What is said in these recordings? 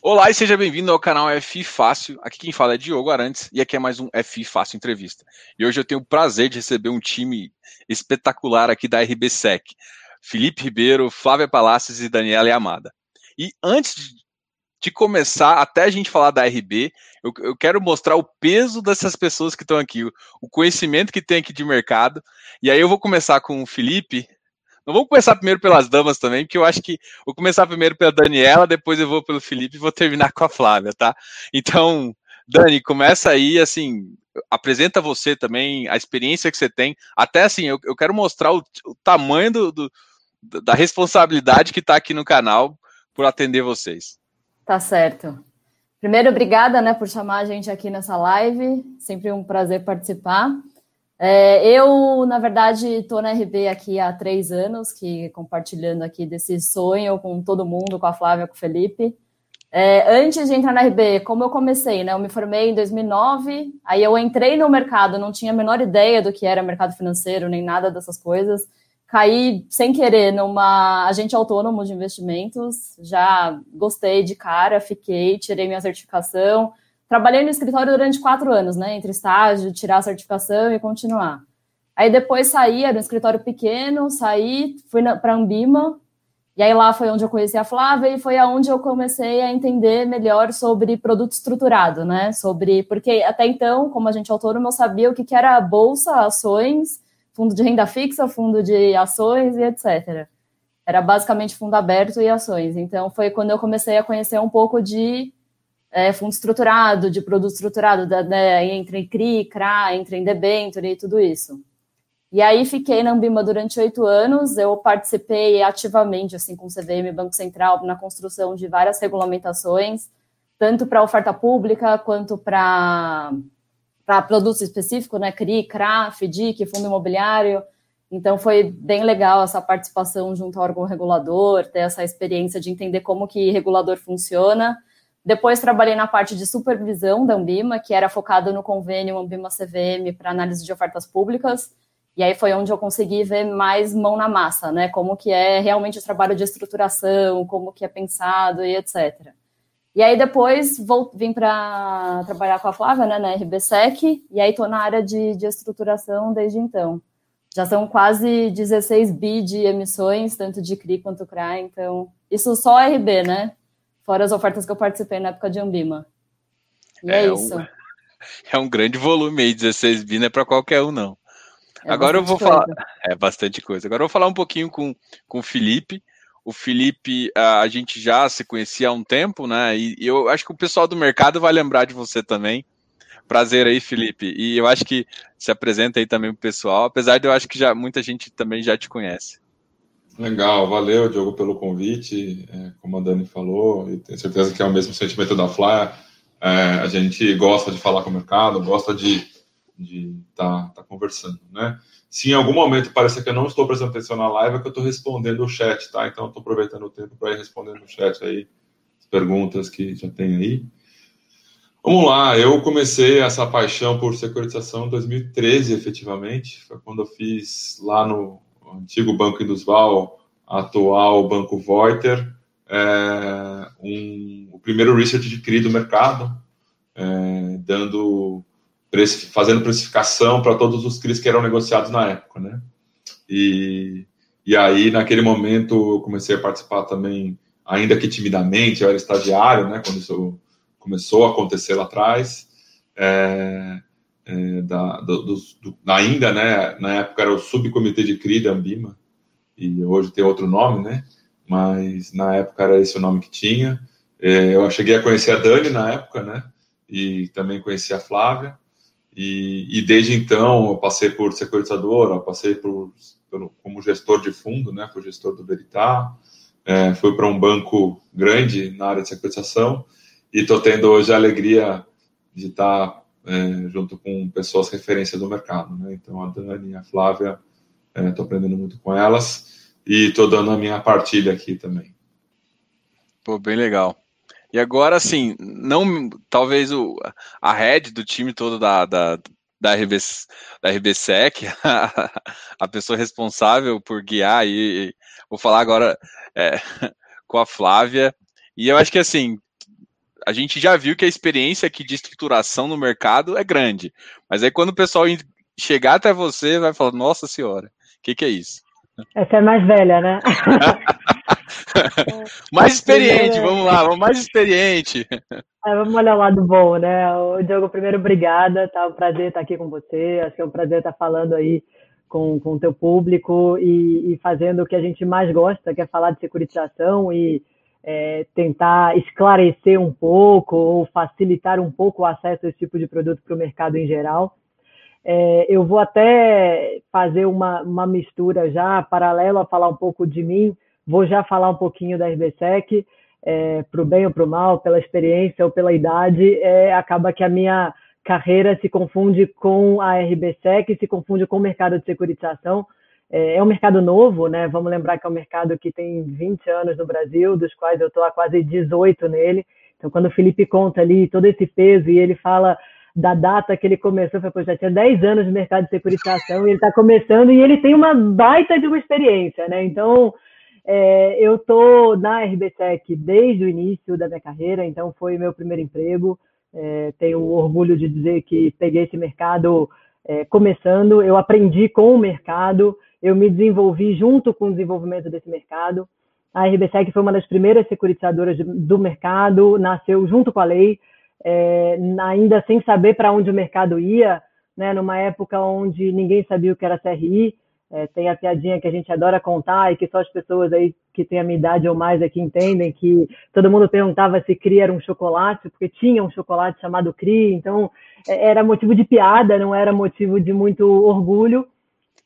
Olá e seja bem-vindo ao canal FI Fácil. Aqui quem fala é Diogo Arantes e aqui é mais um FI Fácil Entrevista. E hoje eu tenho o prazer de receber um time espetacular aqui da RBSEC. Felipe Ribeiro, Flávia Palácios e Daniela Yamada. E antes de começar, até a gente falar da RB, eu, eu quero mostrar o peso dessas pessoas que estão aqui, o conhecimento que tem aqui de mercado. E aí eu vou começar com o Felipe, não vou começar primeiro pelas damas também, porque eu acho que vou começar primeiro pela Daniela, depois eu vou pelo Felipe e vou terminar com a Flávia, tá? Então, Dani, começa aí, assim, apresenta você também, a experiência que você tem. Até assim, eu, eu quero mostrar o, o tamanho do, do, da responsabilidade que está aqui no canal por atender vocês. Tá certo. Primeiro, obrigada né, por chamar a gente aqui nessa live. Sempre um prazer participar. É, eu, na verdade, estou na RB aqui há três anos, que compartilhando aqui desse sonho com todo mundo, com a Flávia, com o Felipe. É, antes de entrar na RB, como eu comecei, né? Eu me formei em 2009, aí eu entrei no mercado, não tinha a menor ideia do que era mercado financeiro, nem nada dessas coisas. Caí sem querer numa agente autônomo de investimentos, já gostei de cara, fiquei, tirei minha certificação, Trabalhei no escritório durante quatro anos, né? Entre estágio, tirar a certificação e continuar. Aí depois saí, era um escritório pequeno, saí, fui para Ambima, e aí lá foi onde eu conheci a Flávia e foi aonde eu comecei a entender melhor sobre produto estruturado, né? Sobre porque até então, como a gente autônomo, eu sabia o que, que era bolsa, ações, fundo de renda fixa, fundo de ações e etc. Era basicamente fundo aberto e ações. Então foi quando eu comecei a conhecer um pouco de é, fundo estruturado, de produto estruturado, da, entra em CRI, CRA, entra em debenture e tudo isso. E aí fiquei na Ambima durante oito anos, eu participei ativamente, assim, com o CVM Banco Central, na construção de várias regulamentações, tanto para oferta pública, quanto para produtos específicos, né, CRI, CRA, FDIC, Fundo Imobiliário, então foi bem legal essa participação junto ao órgão regulador, ter essa experiência de entender como que regulador funciona, depois trabalhei na parte de supervisão da Ambima, que era focada no convênio Ambima CVM para análise de ofertas públicas. E aí foi onde eu consegui ver mais mão na massa, né? Como que é realmente o trabalho de estruturação, como que é pensado e etc. E aí depois vou, vim para trabalhar com a Flávia, né, na RBSEC, e aí estou na área de, de estruturação desde então. Já são quase 16 bi de emissões, tanto de CRI quanto CRA, então isso só RB, né? Fora as ofertas que eu participei na época de Ambima. E é, é isso. Um, é um grande volume aí, 16 bi não é para qualquer um, não. É Agora eu vou coisa. falar. É bastante coisa. Agora eu vou falar um pouquinho com, com o Felipe. O Felipe, a gente já se conhecia há um tempo, né? E eu acho que o pessoal do mercado vai lembrar de você também. Prazer aí, Felipe. E eu acho que se apresenta aí também pro pessoal, apesar de eu acho que já muita gente também já te conhece. Legal, valeu, Diogo, pelo convite. É, como a Dani falou, e tenho certeza que é o mesmo sentimento da Flá. É, a gente gosta de falar com o mercado, gosta de estar tá, tá conversando, né? Se em algum momento parecer que eu não estou prestando atenção na live, é que eu estou respondendo o chat, tá? Então, estou aproveitando o tempo para ir respondendo o chat aí, as perguntas que já tem aí. Vamos lá, eu comecei essa paixão por securitização em 2013, efetivamente. Foi quando eu fiz lá no antigo Banco Indusval, atual Banco Voiter, é, um, o primeiro research de CRI do mercado, é, dando fazendo precificação para todos os CRIs que eram negociados na época, né? E, e aí, naquele momento, eu comecei a participar também, ainda que timidamente, eu era estagiário, né? Quando isso começou a acontecer lá atrás. É, é, da, do, do, ainda, né, na época era o subcomitê de CRI da Ambima, e hoje tem outro nome, né, mas na época era esse o nome que tinha. É, eu cheguei a conhecer a Dani na época, né, e também conheci a Flávia, e, e desde então eu passei por securitizadora, passei por, como gestor de fundo, né, fui gestor do Veritá, é, fui para um banco grande na área de securitização, e estou tendo hoje a alegria de estar é, junto com pessoas referência do mercado. Né? Então, a Dani a Flávia, estou é, aprendendo muito com elas e estou dando a minha partilha aqui também. Pô, bem legal. E agora, assim, não, talvez o, a head do time todo da, da, da, RB, da RBSEC, a, a pessoa responsável por guiar, e, e vou falar agora é, com a Flávia, e eu acho que, assim, a gente já viu que a experiência aqui de estruturação no mercado é grande. Mas aí quando o pessoal chegar até você, vai falar, nossa senhora, o que, que é isso? Essa é mais velha, né? mais experiente, vamos lá, vamos mais experiente. É, vamos olhar o lado bom, né? O Diogo, primeiro, obrigada, tá um prazer estar aqui com você, acho que é um prazer estar falando aí com, com o teu público e, e fazendo o que a gente mais gosta, que é falar de securitização e é, tentar esclarecer um pouco ou facilitar um pouco o acesso a esse tipo de produto para o mercado em geral. É, eu vou até fazer uma, uma mistura já, paralelo a falar um pouco de mim, vou já falar um pouquinho da RBSEC, é, para o bem ou para o mal, pela experiência ou pela idade, é, acaba que a minha carreira se confunde com a RBSEC, se confunde com o mercado de securitização. É, é um mercado novo, né? Vamos lembrar que é um mercado que tem 20 anos no Brasil, dos quais eu estou há quase 18 nele. Então, quando o Felipe conta ali todo esse peso e ele fala da data que ele começou, foi, já tinha 10 anos de mercado de securitização e ele está começando e ele tem uma baita de uma experiência, né? Então, é, eu estou na RBSEC desde o início da minha carreira, então foi meu primeiro emprego. É, tenho orgulho de dizer que peguei esse mercado é, começando, eu aprendi com o mercado, eu me desenvolvi junto com o desenvolvimento desse mercado. A RBSEC foi uma das primeiras securitizadoras do mercado, nasceu junto com a lei, é, ainda sem saber para onde o mercado ia, né, numa época onde ninguém sabia o que era CRI. É, tem a piadinha que a gente adora contar e que só as pessoas aí que têm a minha idade ou mais aqui entendem, que todo mundo perguntava se CRI era um chocolate, porque tinha um chocolate chamado CRI, então é, era motivo de piada, não era motivo de muito orgulho.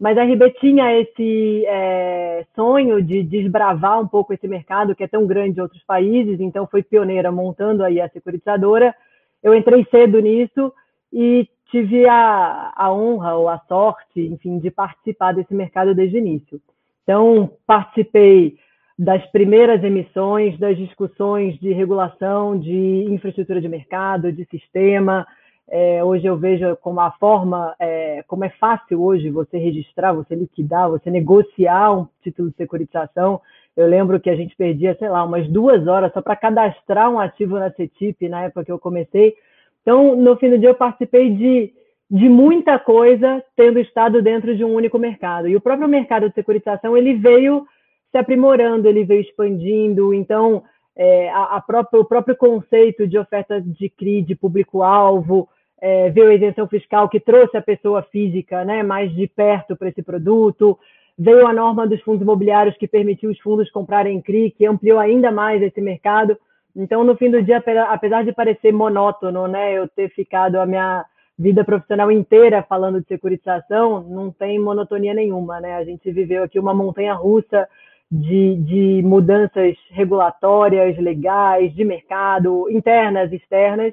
Mas a RB tinha esse é, sonho de desbravar um pouco esse mercado que é tão grande em outros países, então foi pioneira montando aí a securitizadora. Eu entrei cedo nisso e tive a, a honra ou a sorte, enfim, de participar desse mercado desde o início. Então, participei das primeiras emissões, das discussões de regulação, de infraestrutura de mercado, de sistema, é, hoje eu vejo como a forma, é, como é fácil hoje você registrar, você liquidar, você negociar um título de securitização. Eu lembro que a gente perdia, sei lá, umas duas horas só para cadastrar um ativo na CETIP na época que eu comecei. Então, no fim do dia, eu participei de, de muita coisa tendo estado dentro de um único mercado. E o próprio mercado de securitização, ele veio se aprimorando, ele veio expandindo. Então, é, a, a o próprio conceito de oferta de CRI, de público-alvo, é, veio a isenção fiscal que trouxe a pessoa física né, mais de perto para esse produto, veio a norma dos fundos imobiliários que permitiu os fundos comprarem CRI, que ampliou ainda mais esse mercado. Então, no fim do dia, apesar de parecer monótono, né, eu ter ficado a minha vida profissional inteira falando de securitização, não tem monotonia nenhuma, né? A gente viveu aqui uma montanha russa de, de mudanças regulatórias, legais, de mercado, internas, externas.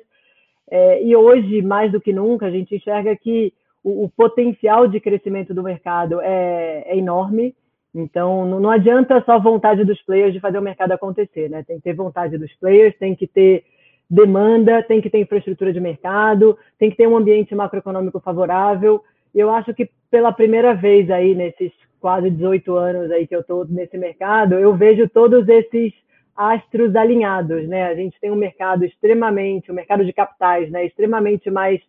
É, e hoje, mais do que nunca, a gente enxerga que o, o potencial de crescimento do mercado é, é enorme. Então, não, não, adianta só vontade dos players de fazer o mercado acontecer, né? Tem que ter vontade dos players, tem que ter demanda, tem que ter infraestrutura de mercado, tem que ter um ambiente macroeconômico favorável. E eu acho que pela primeira vez aí nesses quase 18 anos aí que eu estou nesse mercado, eu vejo todos esses astros alinhados, né? A gente tem um mercado extremamente, um mercado de capitais, né? Extremamente mais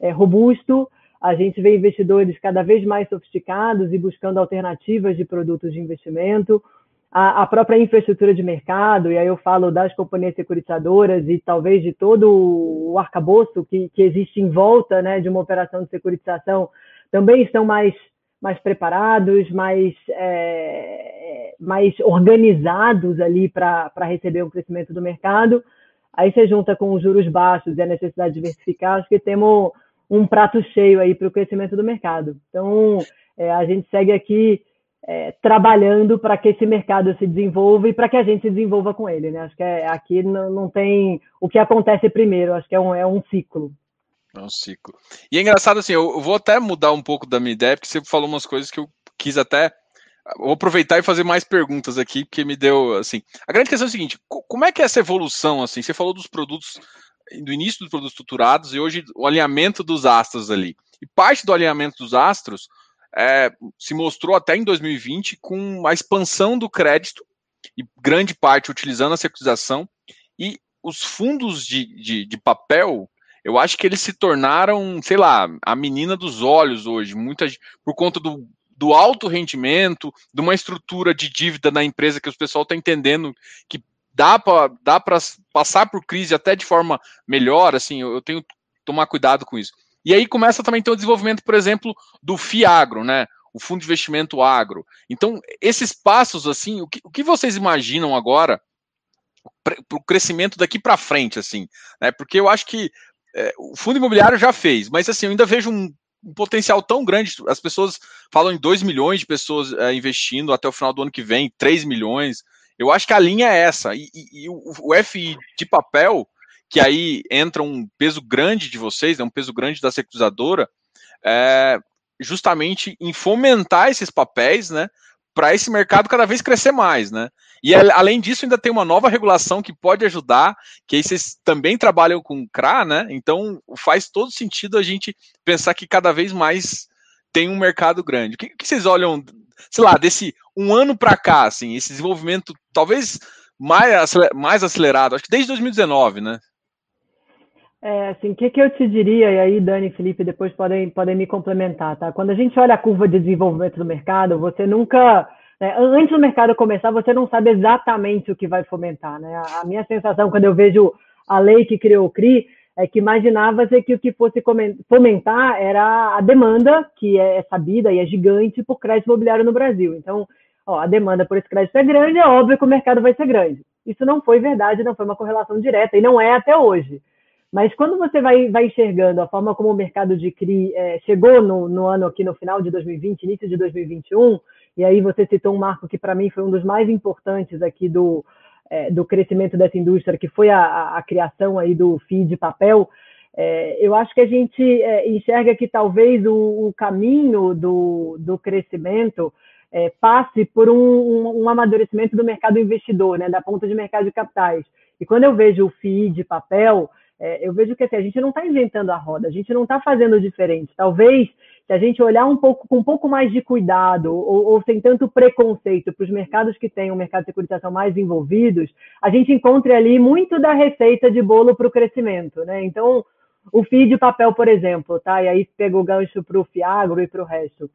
é, robusto. A gente vê investidores cada vez mais sofisticados e buscando alternativas de produtos de investimento. A, a própria infraestrutura de mercado, e aí eu falo das companhias securitizadoras e talvez de todo o arcabouço que, que existe em volta né, de uma operação de securitização, também estão mais mais preparados, mais, é, mais organizados ali para receber um crescimento do mercado. Aí você junta com os juros baixos e a necessidade de diversificar, acho que temos um prato cheio aí para o crescimento do mercado. Então, é, a gente segue aqui é, trabalhando para que esse mercado se desenvolva e para que a gente se desenvolva com ele. Né? Acho que é, aqui não, não tem o que acontece primeiro, acho que é um, é um ciclo. É um ciclo. E é engraçado assim, eu vou até mudar um pouco da minha ideia, porque você falou umas coisas que eu quis até. Vou aproveitar e fazer mais perguntas aqui, porque me deu assim. A grande questão é a seguinte: como é que é essa evolução? Assim, você falou dos produtos, do início dos produtos estruturados e hoje o alinhamento dos astros ali. E parte do alinhamento dos astros é, se mostrou até em 2020 com a expansão do crédito e grande parte utilizando a securitização e os fundos de, de, de, papel, eu acho que eles se tornaram, sei lá, a menina dos olhos hoje, muita, por conta do, do alto rendimento, de uma estrutura de dívida na empresa que o pessoal está entendendo que dá para dá passar por crise até de forma melhor, assim, eu, eu tenho que tomar cuidado com isso. E aí começa também ter o desenvolvimento, por exemplo, do FIAGRO, né? O Fundo de Investimento Agro. Então, esses passos, assim, o que, o que vocês imaginam agora para o crescimento daqui para frente, assim, né? Porque eu acho que é, o fundo imobiliário já fez, mas assim, eu ainda vejo um, um potencial tão grande. As pessoas falam em 2 milhões de pessoas é, investindo até o final do ano que vem, 3 milhões. Eu acho que a linha é essa. E, e, e o, o FI de papel, que aí entra um peso grande de vocês, né, um peso grande da securizadora, é, justamente em fomentar esses papéis, né, para esse mercado cada vez crescer mais, né? E além disso, ainda tem uma nova regulação que pode ajudar, que aí vocês também trabalham com CRA, né? Então faz todo sentido a gente pensar que cada vez mais tem um mercado grande. O que, que vocês olham, sei lá, desse um ano para cá, assim, esse desenvolvimento talvez mais, mais acelerado, acho que desde 2019, né? É, assim, o que, que eu te diria, e aí Dani e Felipe depois podem, podem me complementar, tá? Quando a gente olha a curva de desenvolvimento do mercado, você nunca, né, antes do mercado começar, você não sabe exatamente o que vai fomentar, né? A minha sensação quando eu vejo a lei que criou o CRI é que imaginava-se que o que fosse fomentar era a demanda, que é sabida e é gigante, por crédito imobiliário no Brasil. Então, ó, a demanda por esse crédito é grande, é óbvio que o mercado vai ser grande. Isso não foi verdade, não foi uma correlação direta, e não é até hoje. Mas quando você vai, vai enxergando a forma como o mercado de CRI é, chegou no, no, ano aqui no final de 2020, início de 2021, e aí você citou um marco que para mim foi um dos mais importantes aqui do, é, do crescimento dessa indústria, que foi a, a criação aí do FII de papel, é, eu acho que a gente é, enxerga que talvez o, o caminho do, do crescimento é, passe por um, um, um, amadurecimento do mercado investidor, né, da ponta de mercado de capitais. E quando eu vejo o FII de papel, é, eu vejo que assim, a gente não está inventando a roda, a gente não está fazendo diferente. Talvez, se a gente olhar um pouco com um pouco mais de cuidado ou, ou sem tanto preconceito para os mercados que têm um mercado de securitização mais envolvidos, a gente encontre ali muito da receita de bolo para o crescimento. Né? Então, o FII de papel, por exemplo, tá? e aí pegou o gancho para o Fiagro e para o resto.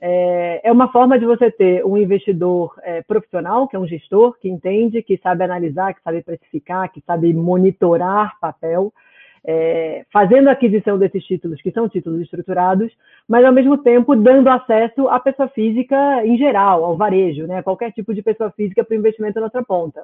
É, é uma forma de você ter um investidor é, profissional, que é um gestor, que entende, que sabe analisar, que sabe precificar, que sabe monitorar papel, é, fazendo aquisição desses títulos, que são títulos estruturados, mas ao mesmo tempo dando acesso à pessoa física em geral, ao varejo, né? qualquer tipo de pessoa física para o investimento na outra ponta.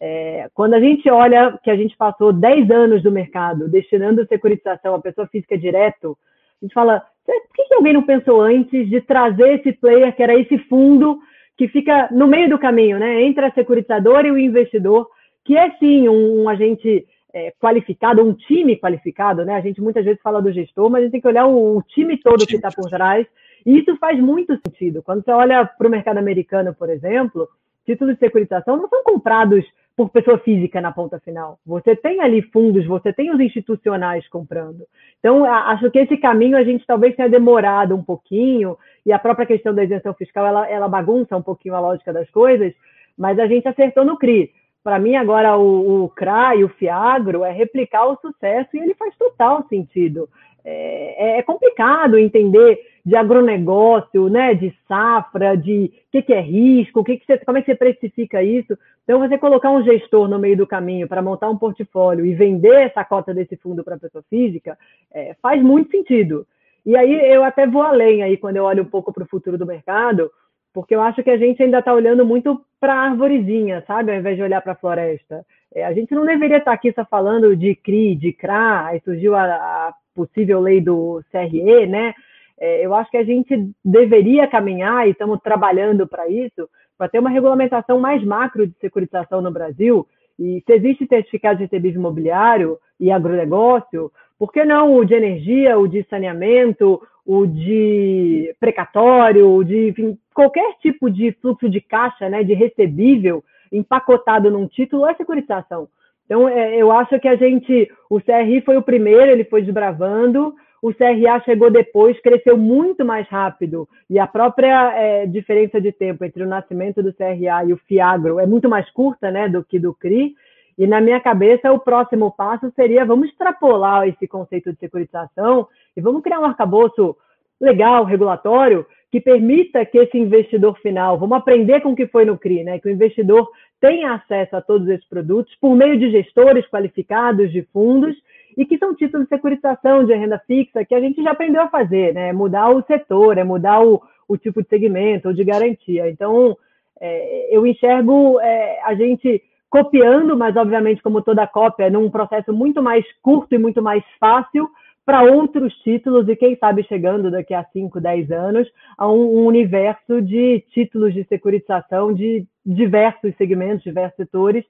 É, quando a gente olha que a gente passou 10 anos do mercado destinando securitização à pessoa física direto, a gente fala, por que alguém não pensou antes de trazer esse player, que era esse fundo que fica no meio do caminho, né? Entre a securitizadora e o investidor, que é sim um, um agente é, qualificado, um time qualificado, né? A gente muitas vezes fala do gestor, mas a gente tem que olhar o, o time todo que está por trás. E isso faz muito sentido. Quando você olha para o mercado americano, por exemplo, títulos de securitização não são comprados por pessoa física na ponta final. Você tem ali fundos, você tem os institucionais comprando. Então, acho que esse caminho a gente talvez tenha demorado um pouquinho, e a própria questão da isenção fiscal, ela, ela bagunça um pouquinho a lógica das coisas, mas a gente acertou no CRI. Para mim, agora, o, o CRA e o FIAGRO é replicar o sucesso, e ele faz total sentido. É, é complicado entender de agronegócio, né, de safra, de o que, que, é risco, que que você, como é que você precifica isso. Então, você colocar um gestor no meio do caminho para montar um portfólio e vender essa cota desse fundo para a pessoa física, é, faz muito sentido. E aí eu até vou além aí quando eu olho um pouco para o futuro do mercado, porque eu acho que a gente ainda está olhando muito para a arvorezinha, sabe, ao invés de olhar para a floresta. É, a gente não deveria estar tá aqui só falando de CRI, de CRA, aí surgiu a, a possível lei do CRE, né? É, eu acho que a gente deveria caminhar, e estamos trabalhando para isso, para ter uma regulamentação mais macro de securitização no Brasil. E se existe certificado de recebível imobiliário e agronegócio, por que não o de energia, o de saneamento, o de precatório, o de enfim, qualquer tipo de fluxo de caixa, né, de recebível empacotado num título é securitização. Então, é, eu acho que a gente, o CRI foi o primeiro, ele foi desbravando, o CRA chegou depois, cresceu muito mais rápido, e a própria é, diferença de tempo entre o nascimento do CRA e o FIAGRO é muito mais curta né, do que do CRI, E na minha cabeça, o próximo passo seria vamos extrapolar esse conceito de securitização e vamos criar um arcabouço legal, regulatório, que permita que esse investidor final, vamos aprender com o que foi no CRI, né? Que o investidor tenha acesso a todos esses produtos por meio de gestores qualificados de fundos e que são títulos de securitização de renda fixa que a gente já aprendeu a fazer, né? É mudar o setor, é mudar o, o tipo de segmento ou de garantia. Então, é, eu enxergo é, a gente copiando, mas obviamente, como toda cópia, num processo muito mais curto e muito mais fácil, para outros títulos e quem sabe chegando daqui a 5, 10 anos a um, um, universo de títulos de securitização de diversos segmentos, diversos setores,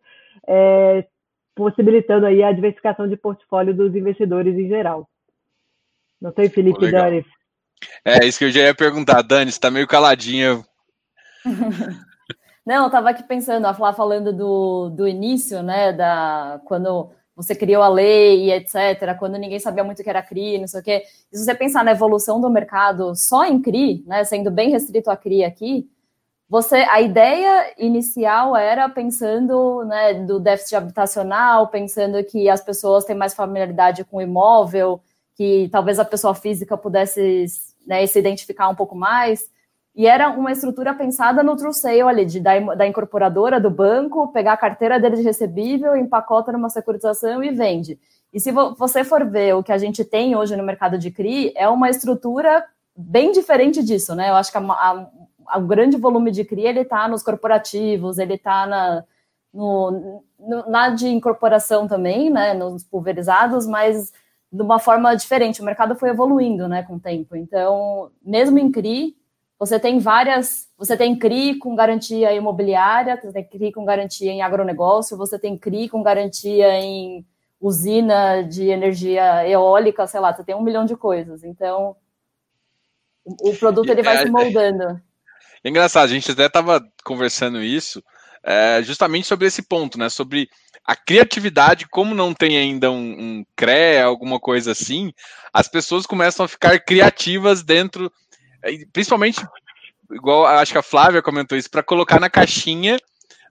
é, possibilitando aí a diversificação de portfólio dos investidores em geral. Não sei, Felipe Dani. É isso que eu já ia perguntar, Dani, você está meio caladinha. Não, eu estava aqui pensando, a falar falando do, do início, né, da quando você criou a lei e etc., quando ninguém sabia muito o que era CRI, não sei o quê. E se você pensar na evolução do mercado só em CRI, né, sendo bem restrito a CRI aqui, você, a ideia inicial era pensando né, do déficit habitacional, pensando que as pessoas têm mais familiaridade com o imóvel, que talvez a pessoa física pudesse né, se identificar um pouco mais. E era uma estrutura pensada no true sale ali, de, da, da incorporadora, do banco, pegar a carteira dele de recebível, empacota numa securitização e vende. E se você for ver o que a gente tem hoje no mercado de CRI, é uma estrutura bem diferente disso, né? Eu acho que o grande volume de CRI ele está nos corporativos, ele está na, no, no, na de incorporação também, né? Nos pulverizados, mas de uma forma diferente. O mercado foi evoluindo, né, com o tempo. Então, mesmo em CRI, você tem várias, você tem CRI com garantia imobiliária, você tem CRI com garantia em agronegócio, você tem CRI com garantia em usina de energia eólica, sei lá, você tem um milhão de coisas. Então, o produto ele vai é, se moldando. É engraçado, a gente até estava conversando isso, é, justamente sobre esse ponto, né? Sobre a criatividade, como não tem ainda um, um CRE, alguma coisa assim, as pessoas começam a ficar criativas dentro principalmente, igual acho que a Flávia comentou isso, para colocar na caixinha,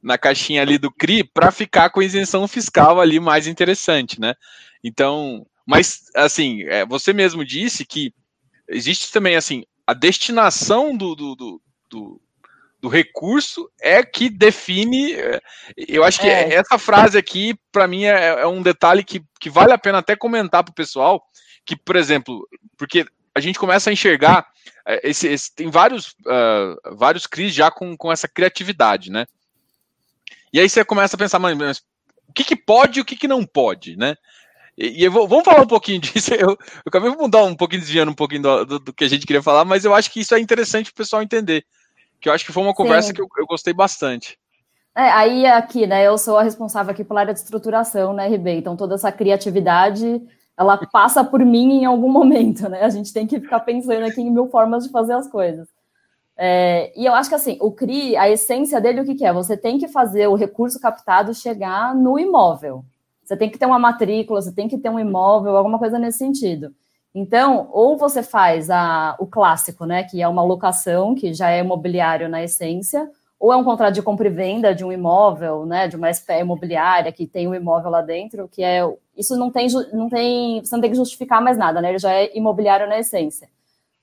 na caixinha ali do CRI, para ficar com isenção fiscal ali mais interessante, né? Então, mas assim, é, você mesmo disse que existe também assim a destinação do, do, do, do do recurso é que define. É, eu acho que é. essa frase aqui, para mim, é, é, um detalhe que, que vale a pena até comentar para o pessoal. Que, por exemplo, porque a gente começa a enxergar esse, esse tem vários uh, vários CRIs já com, com essa criatividade, né? E aí você começa a pensar, mas, o que, que pode e o que, que não pode, né? E, e vou, vamos falar um pouquinho disso. Eu, eu acabei de mudar um pouquinho, desviando um pouquinho do, do, do, que a gente queria falar, mas eu acho que isso é interessante para o pessoal entender. Que eu acho que foi uma conversa Sim. que eu, eu gostei bastante. É, aí aqui, né, eu sou a responsável aqui pela área de estruturação na RB, então toda essa criatividade ela passa por mim em algum momento, né? A gente tem que ficar pensando aqui em mil formas de fazer as coisas. É, e eu acho que assim, o CRI, a essência dele, o que, que, é? Você tem que fazer o recurso captado chegar no imóvel. Você tem que ter uma matrícula, você tem que ter um imóvel, alguma coisa nesse sentido. Então, ou você faz a, o clássico, né? Que é uma locação, que já é imobiliário na essência, ou é um contrato de compra e venda de um imóvel, né, de uma SPE imobiliária que tem um imóvel lá dentro, que é isso não tem não tem você não tem que justificar mais nada, né? Ele já é imobiliário na essência.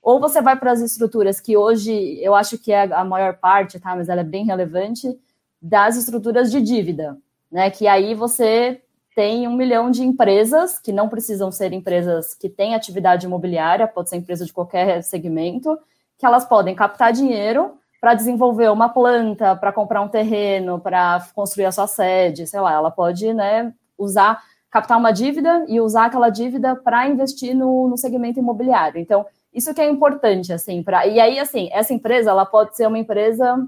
Ou você vai para as estruturas que hoje eu acho que é a maior parte, tá, mas ela é bem relevante das estruturas de dívida, né? Que aí você tem um milhão de empresas que não precisam ser empresas que têm atividade imobiliária, pode ser empresa de qualquer segmento, que elas podem captar dinheiro para desenvolver uma planta, para comprar um terreno, para construir a sua sede, sei lá, ela pode né, usar, captar uma dívida e usar aquela dívida para investir no, no segmento imobiliário. Então, isso que é importante, assim, para. E aí, assim, essa empresa ela pode ser uma empresa,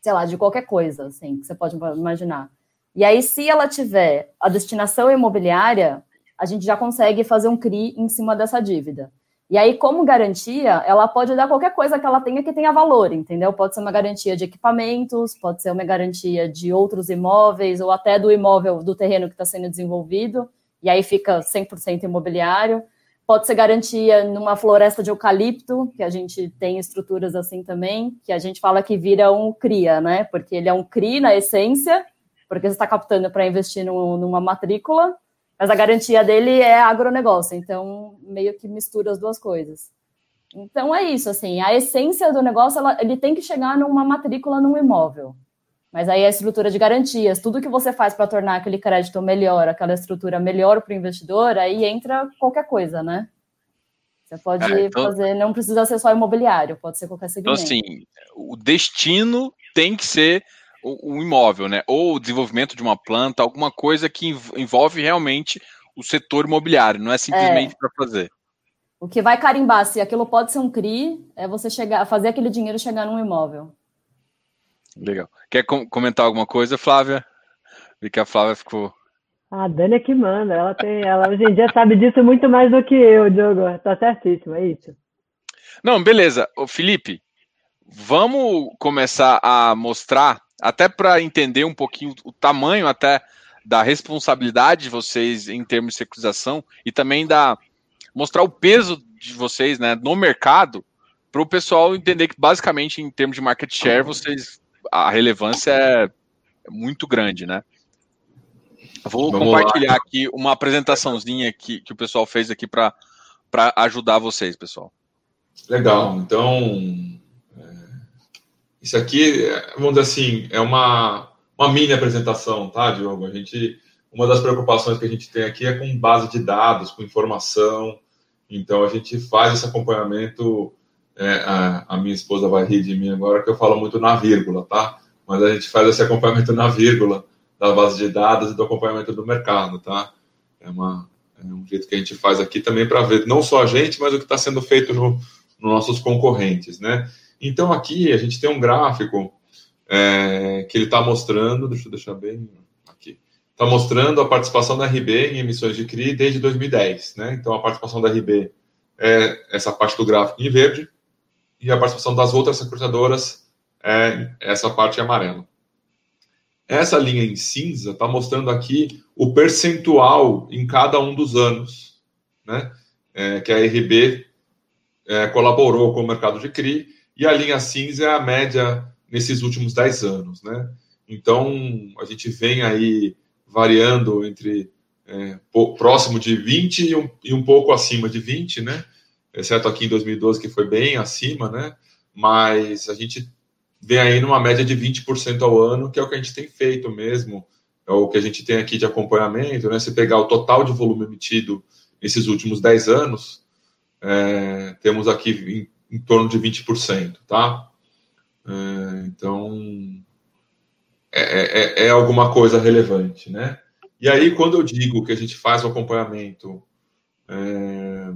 sei lá, de qualquer coisa, assim, que você pode imaginar. E aí, se ela tiver a destinação imobiliária, a gente já consegue fazer um CRI em cima dessa dívida. E aí, como garantia, ela pode dar qualquer coisa que ela tenha que tenha valor, entendeu? Pode ser uma garantia de equipamentos, pode ser uma garantia de outros imóveis, ou até do imóvel, do terreno que está sendo desenvolvido, e aí fica 100% imobiliário. Pode ser garantia numa floresta de eucalipto, que a gente tem estruturas assim também, que a gente fala que vira um CRIA, né? Porque ele é um CRI na essência, porque você está captando para investir no, numa matrícula, mas a garantia dele é agronegócio, então meio que mistura as duas coisas. Então é isso, assim, a essência do negócio, ela, ele tem que chegar numa matrícula num imóvel. Mas aí a estrutura de garantias, tudo que você faz para tornar aquele crédito melhor, aquela estrutura melhor para o investidor, aí entra qualquer coisa, né? Você pode é, então, fazer, não precisa ser só imobiliário, pode ser qualquer segmento. Então, assim, o destino tem que ser o, o imóvel, né? Ou o desenvolvimento de uma planta, alguma coisa que envolve realmente o setor imobiliário, não é simplesmente é. para fazer. O que vai carimbar se aquilo pode ser um CRI é você chegar, fazer aquele dinheiro chegar num imóvel. Legal. Quer com comentar alguma coisa, Flávia? Vi que a Flávia ficou. A Dani é que manda. Ela tem, ela hoje em dia sabe disso muito mais do que eu, Diogo. Tá certíssimo, é isso. Não, beleza. Ô, Felipe, vamos começar a mostrar, até para entender um pouquinho o tamanho até da responsabilidade de vocês em termos de securização e também da mostrar o peso de vocês né, no mercado para o pessoal entender que basicamente em termos de market share vocês a relevância é muito grande, né? Vou Vamos compartilhar lá. aqui uma apresentaçãozinha que, que o pessoal fez aqui para ajudar vocês, pessoal. Legal. Então, é, isso aqui, vamos dizer assim, é uma, uma mini apresentação, tá, Diogo? A gente, uma das preocupações que a gente tem aqui é com base de dados, com informação. Então, a gente faz esse acompanhamento é, a, a, minha esposa vai rir de mim agora que eu falo muito na vírgula, tá? Mas a gente faz esse acompanhamento na vírgula da base de dados e do acompanhamento do mercado, tá? É, uma, é um jeito que a gente faz aqui também para ver não só a gente, mas o que está sendo feito no, nos nossos concorrentes, né? Então aqui a gente tem um gráfico é, que ele está mostrando, deixa eu deixar bem aqui, está mostrando a participação da RB em emissões de CRI desde 2010, né? Então a participação da RB é essa parte do gráfico em verde, e a participação das outras securitadoras é essa parte amarela. Essa linha em cinza está mostrando aqui o percentual em cada um dos anos né, é, que a RB é, colaborou com o mercado de CRI, e a linha cinza é a média nesses últimos 10 anos. Né? Então, a gente vem aí variando entre é, próximo de 20 e um, e um pouco acima de 20, né? exceto aqui em 2012, que foi bem acima, né? Mas a gente vem aí numa média de 20% ao ano, que é o que a gente tem feito mesmo, é o que a gente tem aqui de acompanhamento, né? Se pegar o total de volume emitido nesses últimos 10 anos, é, temos aqui em, torno de 20%, tá? É, então, é, é, é alguma coisa relevante, né? E aí, quando eu digo que a gente faz o acompanhamento é,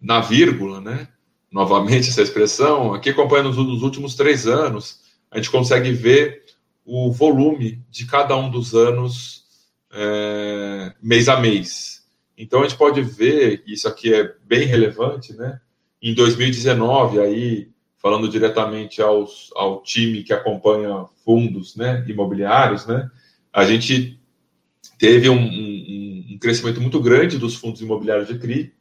na vírgula, né? Novamente essa expressão, aqui acompanhando os últimos três anos, a gente consegue ver o volume de cada um dos anos é, mês a mês. Então a gente pode ver, isso aqui é bem relevante, né? Em 2019, aí falando diretamente aos, ao time que acompanha fundos, né, imobiliários, né, a gente teve um, um, um crescimento muito grande dos fundos imobiliários de CRI,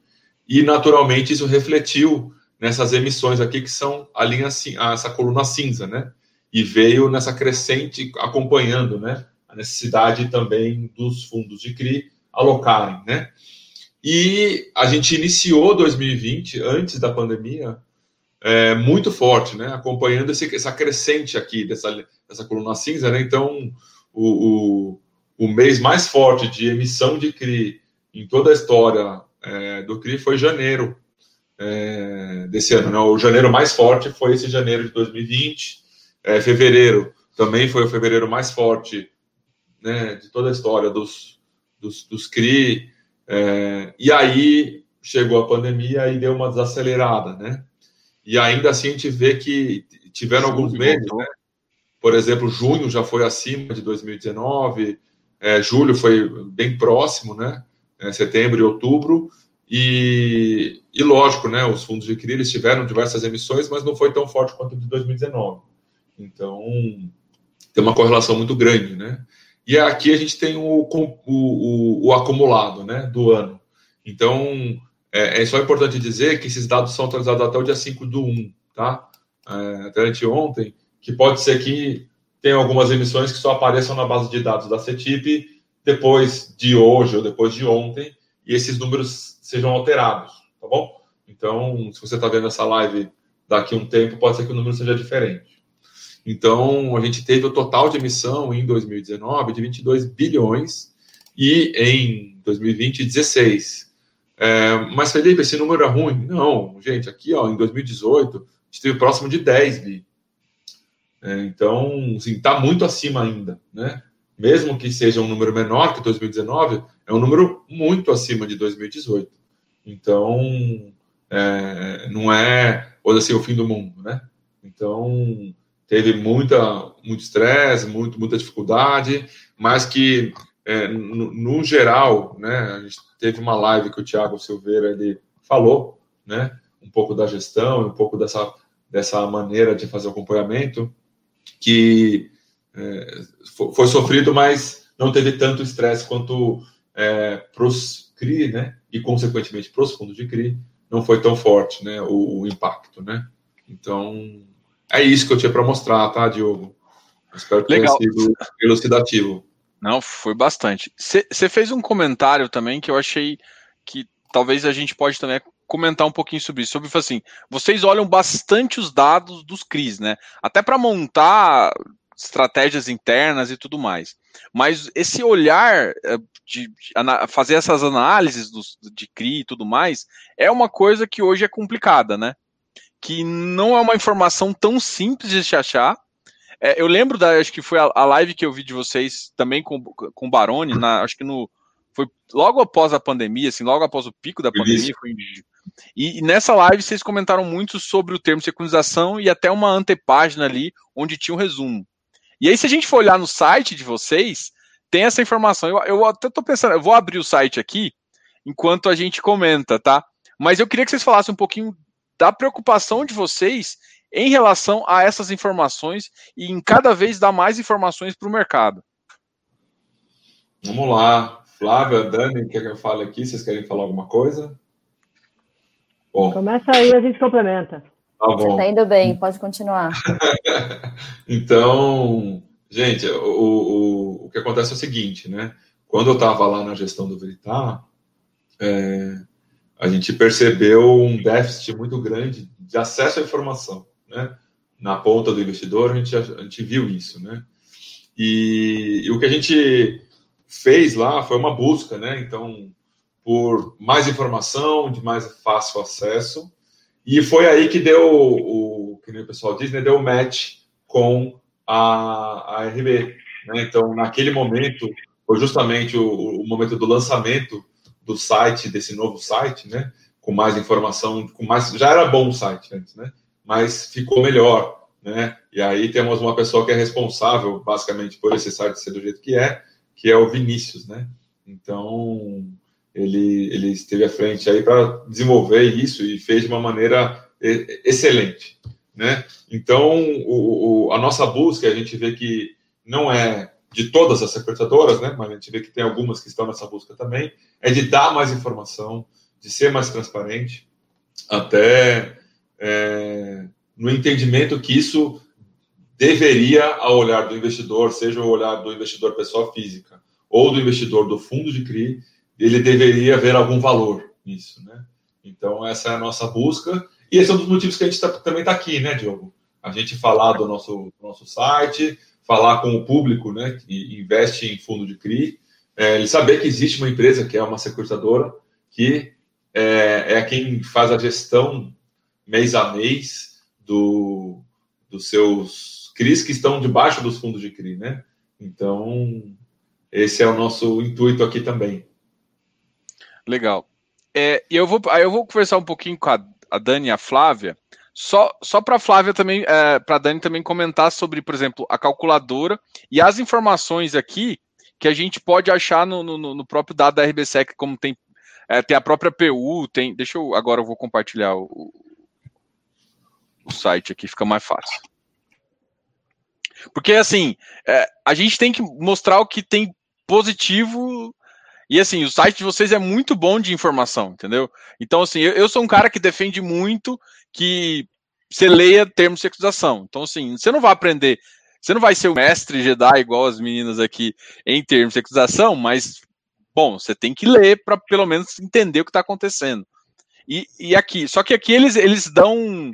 e naturalmente isso refletiu nessas emissões aqui que são a linha essa coluna cinza, né? E veio nessa crescente acompanhando, né? A necessidade também dos fundos de CRI alocarem, né? E a gente iniciou 2020 antes da pandemia é, muito forte, né? Acompanhando esse, essa crescente aqui dessa, dessa coluna cinza, né? Então o, o, o mês mais forte de emissão de CRI em toda a história é, do CRI foi janeiro é, desse ano. Né? O janeiro mais forte foi esse janeiro de 2020. É, fevereiro também foi o fevereiro mais forte né, de toda a história dos, dos, dos CRI. É, e aí chegou a pandemia e deu uma desacelerada, né? E ainda assim a gente vê que tiveram alguns meses, né? Por exemplo, junho já foi acima de 2019, é, julho foi bem próximo, né? é, setembro e outubro. E, e lógico, né, os fundos de CRI eles tiveram diversas emissões, mas não foi tão forte quanto de 2019. Então, tem uma correlação muito grande, né? E aqui a gente tem o, o, o, acumulado né, do ano. Então, é, é, só importante dizer que esses dados são atualizados até o dia 5 do 1, tá? É, até anteontem, que pode ser que tem algumas emissões que só apareçam na base de dados da CETIP depois de hoje ou depois de ontem, e esses números sejam alterados, tá bom? Então, se você está vendo essa live daqui a um tempo, pode ser que o número seja diferente. Então, a gente teve o total de emissão em 2019 de 22 bilhões e em 2020, 16. É, mas, Felipe, esse número é ruim? Não, gente, aqui ó, em 2018, a gente teve próximo de 10 bi. É, então, assim, está muito acima ainda, né? Mesmo que seja um número menor que 2019, é um número muito acima de 2018. Então, é, não é, ou assim, o fim do mundo, né? Então, teve muita, muito estresse, muito, muita dificuldade, mas que, é, no, no, geral, né, a gente teve uma live que o Tiago Silveira ele falou, né, um pouco da gestão, um pouco dessa, dessa maneira de fazer o acompanhamento, que é, foi sofrido, mas não teve tanto estresse quanto é, para os CRI, né? E, consequentemente, para os fundos de CRI, não foi tão forte né, o, o, impacto, né? Então, é isso que eu tinha para mostrar, tá, Diogo? Espero que Legal. tenha sido elucidativo. Não, foi bastante. Você fez um comentário também que eu achei que talvez a gente pode também comentar um pouquinho sobre isso. Sobre assim, vocês olham bastante os dados dos CRIs, né? Até para montar estratégias internas e tudo mais. Mas esse olhar eh, de, de fazer essas análises dos, de CRI e tudo mais é uma coisa que hoje é complicada, né? Que não é uma informação tão simples de se achar. É, eu lembro da, acho que foi a, a, live que eu vi de vocês também com, com o Baroni, na, acho que no foi logo após a pandemia, assim, logo após o pico da pandemia, foi em e, nessa live vocês comentaram muito sobre o termo securização e até uma antepágina ali onde tinha um resumo. E aí, se a gente for olhar no site de vocês, tem essa informação. Eu, eu até estou pensando, eu vou abrir o site aqui enquanto a gente comenta, tá? Mas eu queria que vocês falassem um pouquinho da preocupação de vocês em relação a essas informações e em cada vez dar mais informações para o mercado. Vamos lá. Flávia, Dani, quer que eu fale aqui? Vocês querem falar alguma coisa? Bom. Começa aí, a gente complementa. Tá bom. Você está indo bem, pode continuar. então, gente, o, o, o que acontece é o seguinte, né? Quando eu estava lá na gestão do Veritar, é, a gente percebeu um déficit muito grande de acesso à informação, né? Na ponta do investidor, a gente, a gente viu isso, né? E, e o que a gente fez lá foi uma busca, né? Então, por mais informação, de mais fácil acesso. E foi aí que deu o, que o pessoal diz, né, deu match com a, a RB. Né? Então, naquele momento, foi justamente o, o, momento do lançamento do site, desse novo site, né? com mais informação, com mais já era bom o site antes, né? mas ficou melhor. Né? E aí temos uma pessoa que é responsável, basicamente, por esse site ser do jeito que é, que é o Vinícius. Né? Então, ele, ele esteve à frente aí para desenvolver isso e fez de uma maneira excelente, né? Então, o, o, a nossa busca, a gente vê que não é de todas as securitizadoras, né? Mas a gente vê que tem algumas que estão nessa busca também, é de dar mais informação, de ser mais transparente, até é, no entendimento que isso deveria, ao olhar do investidor, seja o olhar do investidor pessoa física ou do investidor do fundo de CRI, ele deveria ver algum valor nisso, né? Então, essa é a nossa busca. E esse é um dos motivos que a gente tá, também está aqui, né, Diogo? A gente falar do nosso, nosso site, falar com o público, né, que investe em fundo de CRI, é, ele saber que existe uma empresa que é uma securitadora, que é, é quem faz a gestão mês a mês do, dos seus CRIs que estão debaixo dos fundos de CRI, né? Então, esse é o nosso intuito aqui também. Legal. É, eu vou, aí eu vou conversar um pouquinho com a, a Dani e a Flávia, só, só para Flávia também, é, para Dani também comentar sobre, por exemplo, a calculadora e as informações aqui que a gente pode achar no, no, no próprio dado da RBSEC, como tem, é, tem a própria PU, tem. Deixa eu. Agora eu vou compartilhar o, o site aqui, fica mais fácil. Porque assim, é, a gente tem que mostrar o que tem positivo e assim, o site de vocês é muito bom de informação, entendeu? Então, assim, eu, eu sou um cara que defende muito que você leia termos de securização. Então, assim, você não vai aprender Você não vai ser o mestre Jedi igual as meninas aqui em termos de acusação, mas, bom, você tem que ler para pelo menos entender o que está acontecendo. E, e, aqui, só que aqui eles, eles dão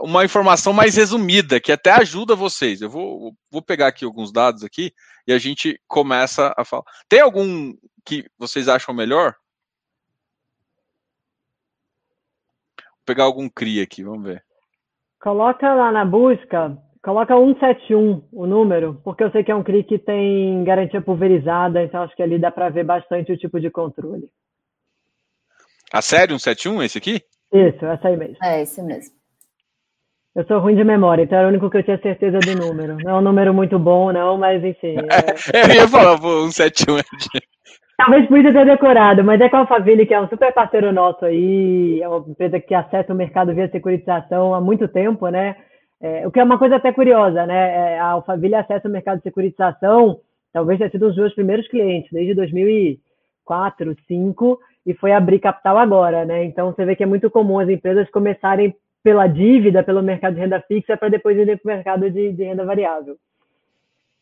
uma informação mais resumida, que até ajuda vocês. Eu vou, vou pegar aqui alguns dados aqui e a gente começa a falar. Tem algum que vocês acham melhor? Vou pegar algum CRI aqui, vamos ver. Coloca lá na busca, coloca 171 o número, porque eu sei que é um CRI que tem garantia pulverizada, então acho que ali dá para ver bastante o tipo de controle. A série 171, esse aqui? Isso, essa aí mesmo. É, esse mesmo. Eu sou ruim de memória, então era o único que eu tinha certeza do número. Não é um número muito bom, não, mas enfim. É... eu ia falar, pô, 171 é de... Talvez podia ter decorado, mas é com a Alphaville, que é um super parceiro nosso aí, é uma empresa que acessa o mercado via securitização há muito tempo, né? É, o que é uma coisa até curiosa, né? É, a Alphaville acessa o mercado de securitização, talvez tenha sido um dos meus primeiros clientes, desde 2004, 2005, e foi abrir capital agora, né? Então você vê que é muito comum as empresas começarem pela dívida, pelo mercado de renda fixa, para depois ir para o mercado de, de, renda variável.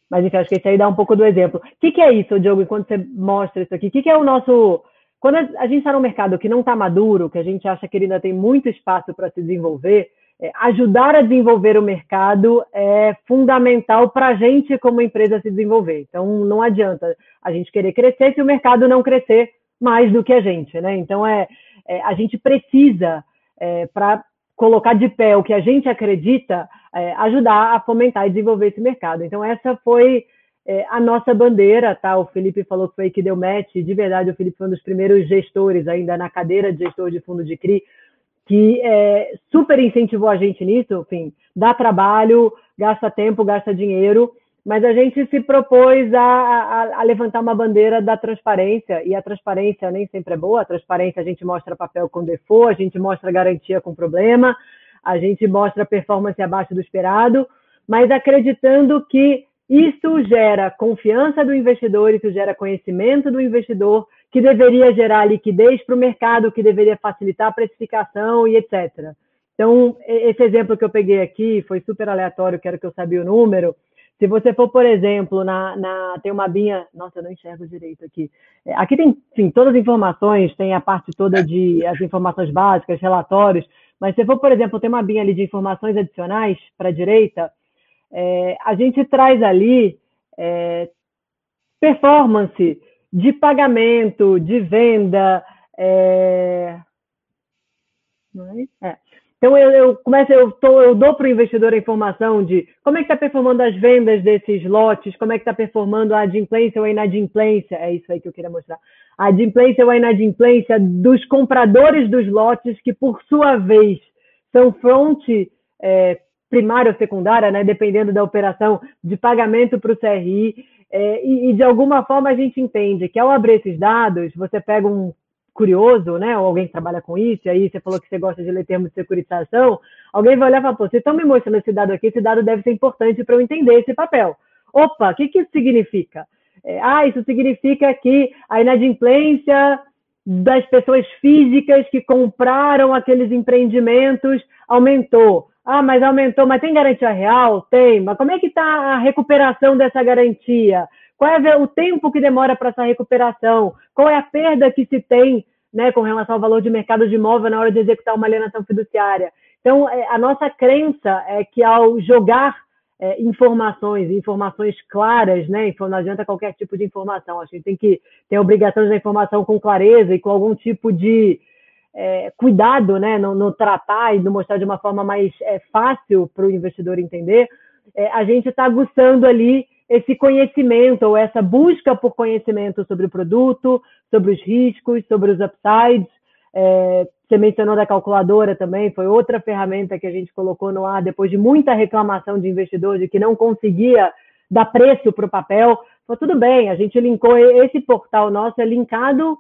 Mas enfim, acho que isso aí dá um pouco do exemplo. O que, que é isso, Diogo, enquanto você mostra isso aqui? O que, que é o nosso. Quando a gente está num mercado que não está maduro, que a gente acha que ele ainda tem muito espaço para se desenvolver, é, ajudar a desenvolver o mercado é fundamental para a gente, como empresa, se desenvolver. Então, não adianta a gente querer crescer se o mercado não crescer mais do que a gente, né? Então é, é a gente precisa é, para colocar de pé o que a gente acredita, é, ajudar a fomentar e desenvolver esse mercado. Então essa foi é, a nossa bandeira, tá? O Felipe falou que foi que deu match. De verdade, o Felipe foi um dos primeiros gestores ainda na cadeira de gestor de fundo de CRI que é, super incentivou a gente nisso, enfim, dá trabalho, gasta tempo, gasta dinheiro, mas a gente se propôs a, a, a, levantar uma bandeira da transparência, e a transparência nem sempre é boa, a transparência a gente mostra papel com default, a gente mostra garantia com problema, a gente mostra performance abaixo do esperado, mas acreditando que isso gera confiança do investidor, isso gera conhecimento do investidor, que deveria gerar liquidez para o mercado, que deveria facilitar a precificação e etc. Então, esse exemplo que eu peguei aqui foi super aleatório, quero que eu sabia o número, se você for, por exemplo, na, na tem uma binha, nossa, eu não enxergo direito aqui. É, aqui tem, sim, todas as informações, tem a parte toda de as informações básicas, relatórios, mas se for, por exemplo, tem uma binha ali de informações adicionais para a direita, é, a gente traz ali é, performance de pagamento, de venda, é, é, então eu, eu começo, eu, tô, eu dou para o investidor a informação de como é que está performando as vendas desses lotes, como é que está performando a adimplência ou a inadimplência, é isso aí que eu queria mostrar. A adimplência ou a inadimplência dos compradores dos lotes, que por sua vez são fronte é, primária ou secundária, né, dependendo da operação de pagamento para o CRI. É, e, e de alguma forma a gente entende que ao abrir esses dados, você pega um curioso, né? Ou alguém que trabalha com isso, e aí você falou que você gosta de ler termos de securitização, alguém vai olhar e falar, pô, vocês estão me mostrando esse dado aqui, esse dado deve ser importante para eu entender esse papel. Opa, o que, que isso significa? É, ah, isso significa que a inadimplência das pessoas físicas que compraram aqueles empreendimentos aumentou. Ah, mas aumentou, mas tem garantia real? Tem, mas como é que está a recuperação dessa garantia? Qual é o tempo que demora para essa recuperação? Qual é a perda que se tem né, com relação ao valor de mercado de imóvel na hora de executar uma alienação fiduciária? Então, é, a nossa crença é que ao jogar é, informações, informações claras, né? Não adianta qualquer tipo de informação. A gente tem que ter a obrigação dar informação com clareza e com algum tipo de é, cuidado, né? No, no, tratar e no mostrar de uma forma mais é, fácil para o investidor entender. É, a gente está aguçando ali esse conhecimento ou essa busca por conhecimento sobre o produto, sobre os riscos, sobre os upsides. É, você mencionou da calculadora também, foi outra ferramenta que a gente colocou no ar depois de muita reclamação de investidor de que não conseguia dar preço para o papel. Falou, tudo bem, a gente linkou, esse portal nosso é linkado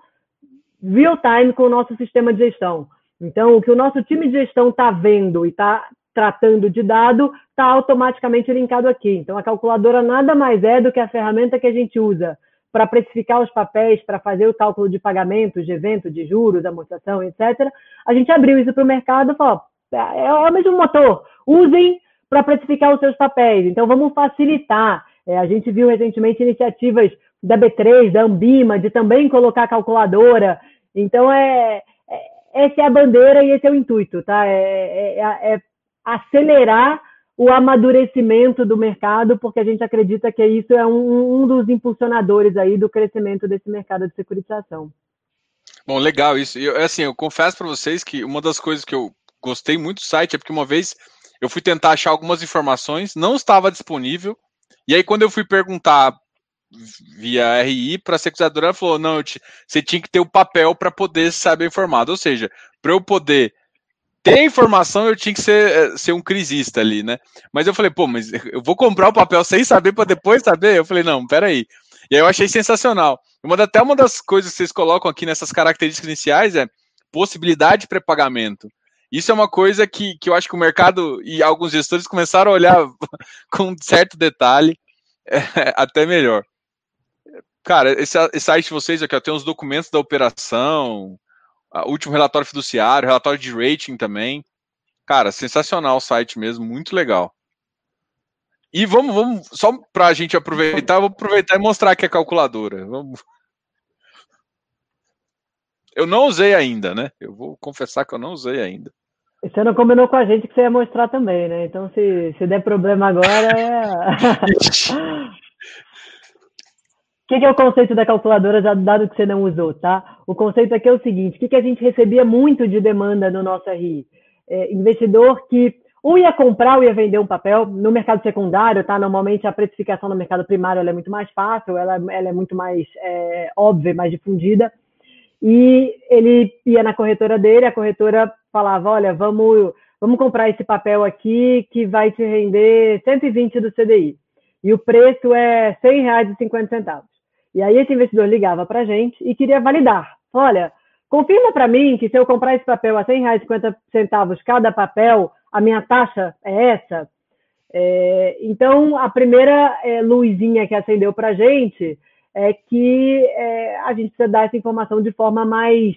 real time com o nosso sistema de gestão. Então, o que o nosso time de gestão está vendo e está tratando de dado está automaticamente linkado aqui. Então, a calculadora nada mais é do que a ferramenta que a gente usa para precificar os papéis, para fazer o cálculo de pagamentos, de evento, de juros, amortização, etc. A gente abriu isso para o mercado e falou: é, é o mesmo motor, usem para precificar os seus papéis. Então, vamos facilitar. É, a gente viu recentemente iniciativas da B3, da Ambima, de também colocar calculadora. Então, é, é, essa é a bandeira e esse é o intuito, tá? É, é, é acelerar o amadurecimento do mercado, porque a gente acredita que isso é um, um dos impulsionadores aí do crescimento desse mercado de securitização. Bom, legal isso. Eu, assim, eu confesso para vocês que uma das coisas que eu gostei muito do site é porque uma vez eu fui tentar achar algumas informações, não estava disponível, e aí quando eu fui perguntar via RI para a securizadora, ela falou: não, te, você tinha que ter o papel para poder saber informado. Ou seja, para eu poder ter informação, eu tinha que ser, eh, ser um crisista ali, né? Mas eu falei, pô, mas eu vou comprar o papel sem saber para depois saber? Eu falei, não, peraí. E aí eu achei sensacional. Uma, até uma das coisas que vocês colocam aqui nessas características iniciais é possibilidade de pré-pagamento. Isso é uma coisa que, que eu acho que o mercado e alguns gestores começaram a olhar com certo detalhe, é, até melhor. Cara, esse, esse site de vocês aqui ó, tem os documentos da operação, último relatório fiduciário, relatório de rating também. Cara, sensacional o site mesmo, muito legal. E vamos, vamos só para a gente aproveitar, vou aproveitar e mostrar aqui a calculadora. Vamos. Eu não usei ainda, né? Eu vou confessar que eu não usei ainda. Você não combinou com a gente que você ia mostrar também, né? Então, se, se der problema agora, é... O que, que, é o conceito da calculadora, já dado que você não usou, tá? O conceito aqui é o seguinte: o que, que a gente recebia muito de demanda no nosso RI? É, investidor que ou ia comprar ou ia vender um papel no mercado secundário, tá? Normalmente a precificação no mercado primário é muito mais fácil, ela, ela é muito mais é, óbvia, mais difundida. E ele ia na corretora dele, a corretora falava: olha, vamos, vamos comprar esse papel aqui que vai te render 120 do CDI. E o preço é R$ 100,50. E aí esse investidor ligava para a gente e queria validar. Olha, confirma para mim que se eu comprar esse papel a R$ 100,50 cada papel, a minha taxa é essa? É, então, a primeira é, luzinha que acendeu para a gente é que é, a gente precisa dar essa informação de forma mais,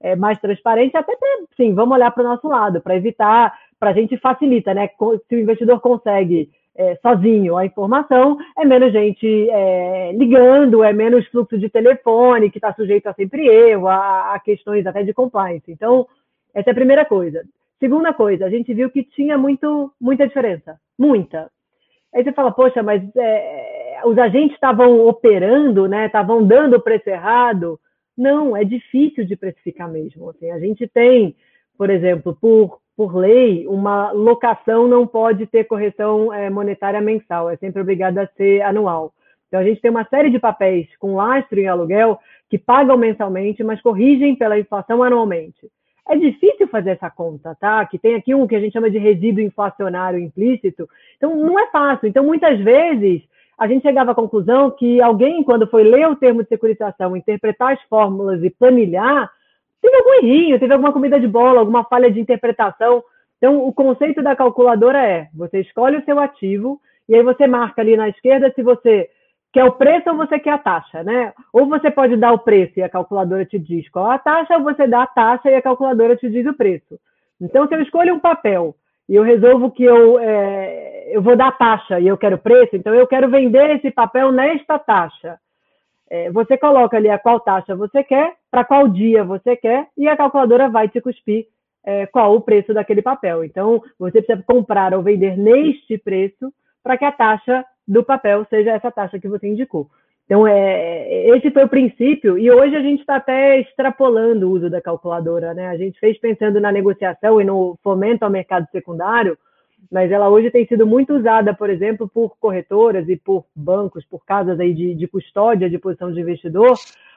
é, mais transparente, até para, sim, vamos olhar para o nosso lado, para evitar, para a gente facilita, né? Se o investidor consegue é, sozinho a informação, é menos gente é, ligando, é menos fluxo de telefone que está sujeito a sempre erro, a, a, questões até de compliance. Então, essa é a primeira coisa. Segunda coisa, a gente viu que tinha muito, muita diferença, muita. Aí você fala, poxa, mas é, os agentes estavam operando, né? Estavam dando preço errado. Não, é difícil de precificar mesmo. Assim, a gente tem, por exemplo, por por lei, uma locação não pode ter correção é, monetária mensal, é sempre obrigada a ser anual. Então, a gente tem uma série de papéis com lastro em aluguel que pagam mensalmente, mas corrigem pela inflação anualmente. É difícil fazer essa conta, tá? Que tem aqui um que a gente chama de resíduo inflacionário implícito. Então, não é fácil. Então, muitas vezes, a gente chegava à conclusão que alguém, quando foi ler o termo de securitização, interpretar as fórmulas e planilhar, teve algum errinho, teve alguma comida de bola, alguma falha de interpretação. Então, o conceito da calculadora é: você escolhe o seu ativo e aí você marca ali na esquerda se você quer o preço ou você quer a taxa, né? Ou você pode dar o preço e a calculadora te diz qual a taxa, ou você dá a taxa e a calculadora te diz o preço. Então, se eu escolho um papel e eu resolvo que eu, é, eu vou dar taxa e eu quero preço, então eu quero vender esse papel nesta taxa é, você coloca ali a qual taxa você quer, para qual dia você quer, e a calculadora vai te cuspir é, qual o preço daquele papel. Então, você precisa comprar ou vender neste preço para que a taxa do papel seja essa taxa que você indicou. Então, é, esse foi o princípio, e hoje a gente está até extrapolando o uso da calculadora. Né? A gente fez pensando na negociação e no fomento ao mercado secundário, mas ela hoje tem sido muito usada, por exemplo, por corretoras e por bancos, por casas aí de, de custódia de posição de investidor,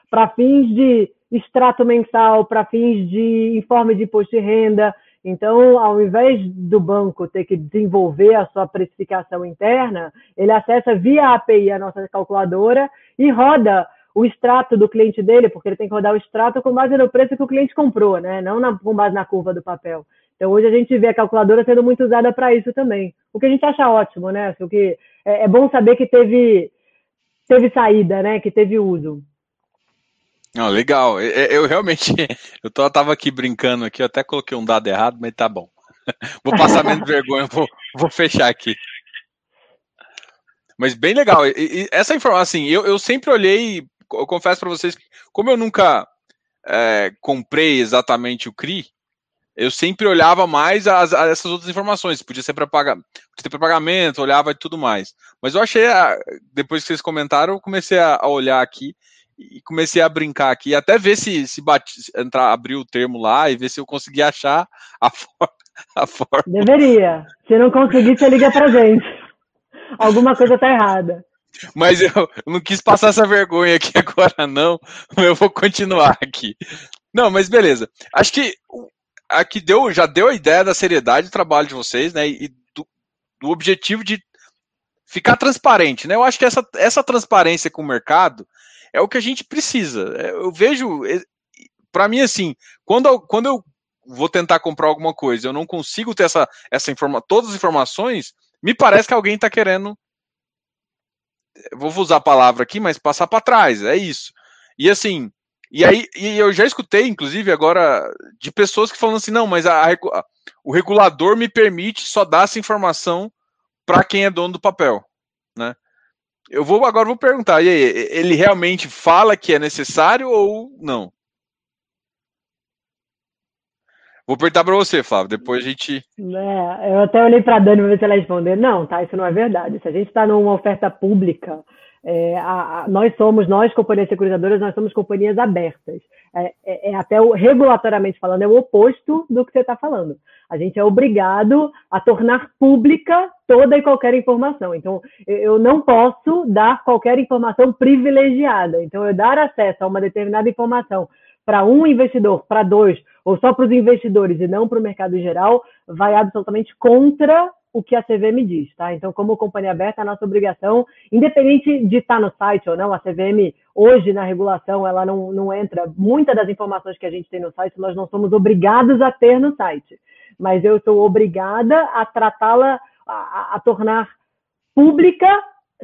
para fins de extrato mensal, para fins de informe de imposto de renda. Então, ao invés do banco ter que desenvolver a sua precificação interna, ele acessa via API a nossa calculadora e roda o extrato do cliente dele, porque ele tem que rodar o extrato com base no preço que o cliente comprou, né? não na, com base na curva do papel. Então, hoje a gente vê a calculadora sendo muito usada para isso também. O que a gente acha ótimo, né? O que é, é bom saber que teve, teve saída, né? Que teve uso. Não, legal. Eu, eu realmente, eu tô, tava aqui brincando aqui, eu até coloquei um dado errado, mas tá bom. Vou passar menos vergonha pro, Vou fechar aqui. Mas bem legal. E, e essa informação, assim, eu, eu sempre olhei, eu confesso para vocês, como eu nunca é, comprei exatamente o CRI, eu sempre olhava mais as, as, essas outras informações. Podia ser para pagar, podia ter pagamento, olhava e tudo mais. Mas eu achei, depois que vocês comentaram, eu comecei a, a olhar aqui e comecei a brincar aqui, até ver se, se bate, entrar, abrir o termo lá e ver se eu conseguia achar a, for, a forma. Deveria. Se não conseguir, você liga pra gente. Alguma coisa tá errada. Mas eu não quis passar essa vergonha aqui agora, não. Eu vou continuar aqui. Não, mas beleza. Acho que aqui deu, já deu a ideia da seriedade do trabalho de vocês, né? E do, do objetivo de ficar transparente, né? Eu acho que essa, essa transparência com o mercado é o que a gente precisa. É, eu vejo, para mim, assim, quando quando eu vou tentar comprar alguma coisa, eu não consigo ter essa, essa informa todas as informações, me parece que alguém está querendo. Vou usar a palavra aqui, mas passar para trás, é isso. E assim, e aí e eu já escutei, inclusive, agora, de pessoas que falam assim, não, mas a, a, o regulador me permite só dar essa informação para quem é dono do papel, né? Eu vou agora vou perguntar, e aí, ele realmente fala que é necessário ou não? Vou perguntar para você, Flávio, depois a gente. É, eu até olhei para a Dani para ver se ela responder. Não, tá, isso não é verdade. Se a gente está numa oferta pública, é, a, a, nós somos, nós, companhias securitizadoras, nós somos companhias abertas. É, é, é até o, regulatoriamente falando, é o oposto do que você está falando. A gente é obrigado a tornar pública toda e qualquer informação. Então, eu não posso dar qualquer informação privilegiada. Então, eu dar acesso a uma determinada informação para um investidor, para dois, ou só para os investidores e não para o mercado geral, vai absolutamente contra o que a CVM diz, tá? Então, como companhia aberta, a nossa obrigação, independente de estar no site ou não, a CVM hoje na regulação ela não, não entra, muitas das informações que a gente tem no site nós não somos obrigados a ter no site, mas eu sou obrigada a tratá-la, a, a, tornar pública,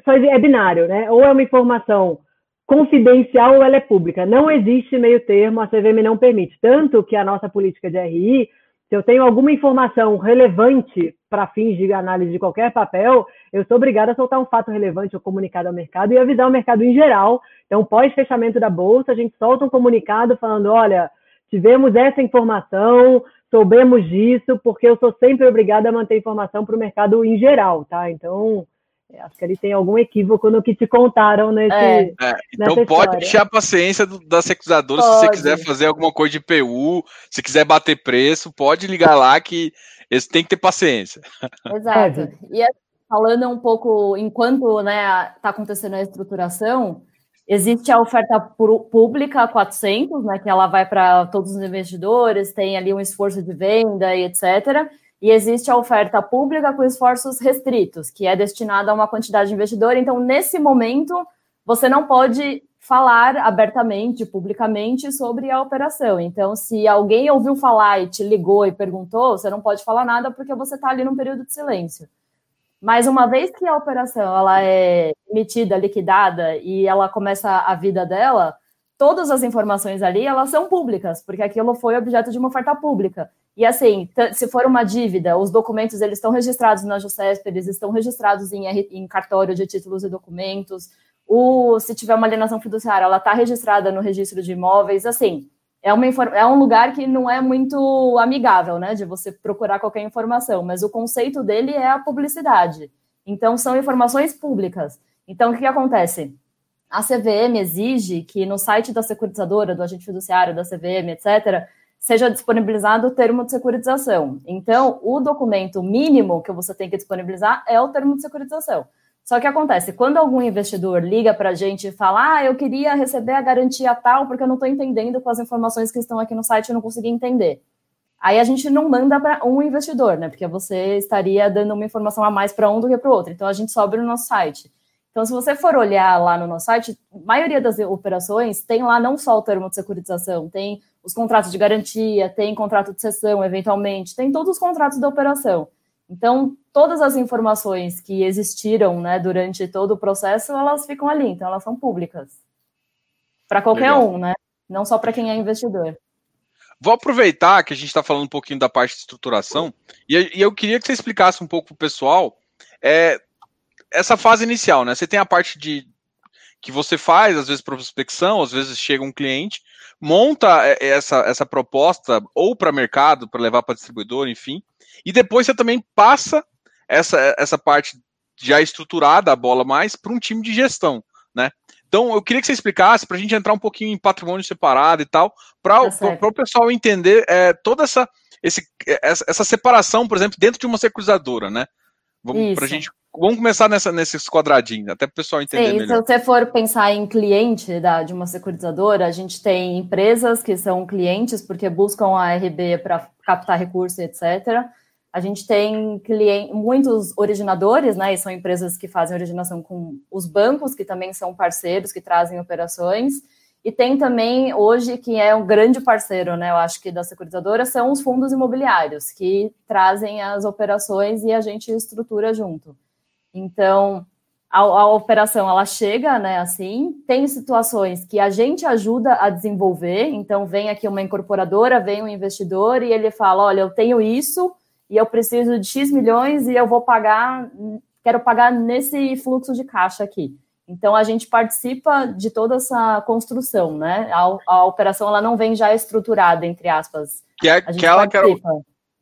só é binário, né? Ou é uma informação confidencial ou ela é pública. Não existe meio termo, a CVM não permite. Tanto que a nossa política de RI, se eu tenho alguma informação relevante para fins de análise de qualquer papel, eu sou obrigada a soltar um fato relevante ou comunicado ao mercado e avisar o mercado em geral. Então, pós-fechamento da bolsa, a gente solta um comunicado falando: olha, tivemos essa informação, soubemos disso, porque eu sou sempre obrigada a manter informação para o mercado em geral, tá? Então, é, acho que ele tem algum equívoco no que te contaram nesse. É. É, então pode deixar a paciência do, da securizadora se você quiser fazer alguma coisa de PU, se quiser bater preço, pode ligar lá que esse tem que ter paciência. Exato. É, e falando um pouco, enquanto né, está acontecendo a estruturação, existe a oferta pública 400, né, que ela vai para todos os investidores, tem ali um esforço de venda e etc e existe a oferta pública com esforços restritos, que é destinada a uma quantidade de investidor. Então, nesse momento, você não pode falar abertamente, publicamente sobre a operação. Então, se alguém ouviu falar e te ligou e perguntou, você não pode falar nada porque você está ali num período de silêncio. Mas uma vez que a operação ela é emitida, liquidada e ela começa a vida dela, todas as informações ali elas são públicas, porque aquilo foi objeto de uma oferta pública. E assim, se for uma dívida, os documentos eles estão registrados na JUSESP, eles estão registrados em, em cartório de títulos e documentos. O, se tiver uma alienação fiduciária, ela está registrada no registro de imóveis. Assim, é, uma, é um lugar que não é muito amigável, né, de você procurar qualquer informação, mas o conceito dele é a publicidade. Então, são informações públicas. Então, o que, que acontece? A CVM exige que no site da securitizadora, do agente fiduciário, da CVM, etc., seja disponibilizado o termo de securitização. Então, o documento mínimo que você tem que disponibilizar é o termo de securitização. Só que acontece, quando algum investidor liga para a gente e fala, ah, eu queria receber a garantia tal, porque eu não estou entendendo com as informações que estão aqui no site, eu não consegui entender. Aí a gente não manda para um investidor, né? Porque você estaria dando uma informação a mais para um do que para o outro. Então a gente sobe no nosso site. Então, se você for olhar lá no nosso site, a maioria das operações tem lá não só o termo de securitização, tem os contratos de garantia, tem contrato de cessão, eventualmente, tem todos os contratos da operação. Então, todas as informações que existiram né, durante todo o processo, elas ficam ali, então elas são públicas. Para qualquer Legal. um, né? Não só para quem é investidor. Vou aproveitar que a gente está falando um pouquinho da parte de estruturação e, eu queria que você explicasse um pouco para o pessoal é, essa fase inicial, né? Você tem a parte de que você faz, às vezes prospecção, às vezes chega um cliente, monta é, essa, essa proposta ou para mercado, para levar para distribuidor, enfim, e depois você também passa essa, essa parte já estruturada, a bola mais, para um time de gestão, né? Então, eu queria que você explicasse para a gente entrar um pouquinho em patrimônio separado e tal, para tá o pessoal entender é, toda essa, esse, essa, essa, separação, por exemplo, dentro de uma securizadora, né? Vamos, pra gente, vamos começar nessa, nesses quadradinhos, até para o pessoal entender Sim, melhor. Se você for pensar em cliente da, de uma securizadora, a gente tem empresas que são clientes porque buscam a RB para captar recursos, etc. A gente tem cliente, muitos originadores, né? E são empresas que fazem originação com os bancos, que também são parceiros, que trazem operações. E tem também hoje que é um grande parceiro, né? Eu acho que da securizadora são os fundos imobiliários que trazem as operações e a gente estrutura junto. Então, a, a, operação ela chega, né? Assim, tem situações que a gente ajuda a desenvolver. Então, vem aqui uma incorporadora, vem um investidor e ele fala: olha, eu tenho isso e eu preciso de X milhões e eu vou pagar, quero pagar nesse fluxo de caixa aqui. Então a gente participa de toda essa construção, né? A, a operação ela não vem já estruturada, entre aspas. Que é aquela que, era,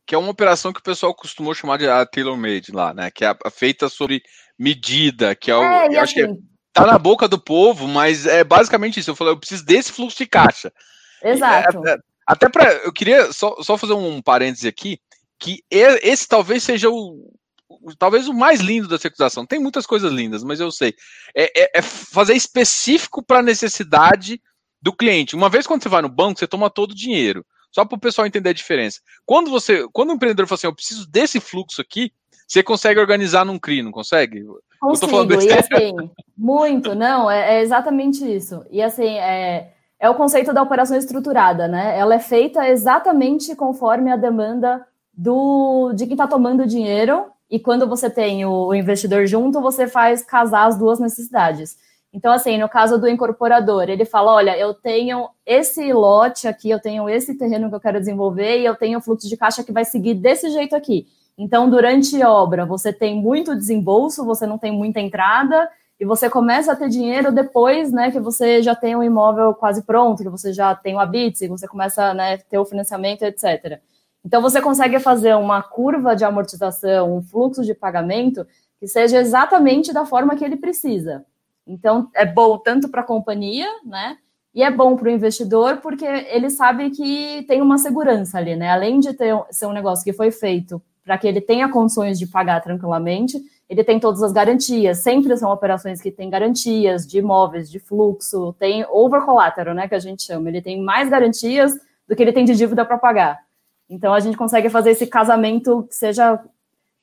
que é uma operação que o pessoal costumou chamar de tailor-made lá, né? Que é feita sobre medida, que é o. É, eu assim, acho que assim tá na boca do povo, mas é basicamente isso. Eu falei, eu preciso desse fluxo de caixa. Exato. É, é, até para. Eu queria só, só fazer um parêntese aqui que esse talvez seja o, talvez o mais lindo da securização. Tem muitas coisas lindas, mas eu sei. É, é, é fazer específico para a necessidade do cliente. Uma vez quando você vai no banco, você toma todo o dinheiro. Só para o pessoal entender a diferença. Quando você, quando o empreendedor fala assim, eu preciso desse fluxo aqui, você consegue organizar num CRI, não consegue? Consigo, e assim, muito, não, é, é, exatamente isso. E assim, é, é o conceito da operação estruturada, né? Ela é feita exatamente conforme a demanda do de quem está tomando dinheiro e quando você tem o, o, investidor junto, você faz casar as duas necessidades. Então, assim, no caso do incorporador, ele fala: olha, eu tenho esse lote aqui, eu tenho esse terreno que eu quero desenvolver e eu tenho fluxo de caixa que vai seguir desse jeito aqui. Então, durante obra, você tem muito desembolso, você não tem muita entrada, e você começa a ter dinheiro depois, né, que você já tem o um imóvel quase pronto, que você já tem o habite, você começa né, ter o financiamento, etc. Então, você consegue fazer uma curva de amortização, um fluxo de pagamento que seja exatamente da forma que ele precisa. Então, é bom tanto para a companhia, né? E é bom para o investidor porque ele sabe que tem uma segurança ali, né? Além de ter, ser um negócio que foi feito para que ele tenha condições de pagar tranquilamente, ele tem todas as garantias. Sempre são operações que têm garantias de imóveis, de fluxo, tem over collateral, né? Que a gente chama. Ele tem mais garantias do que ele tem de dívida para pagar. Então a gente consegue fazer esse casamento que seja.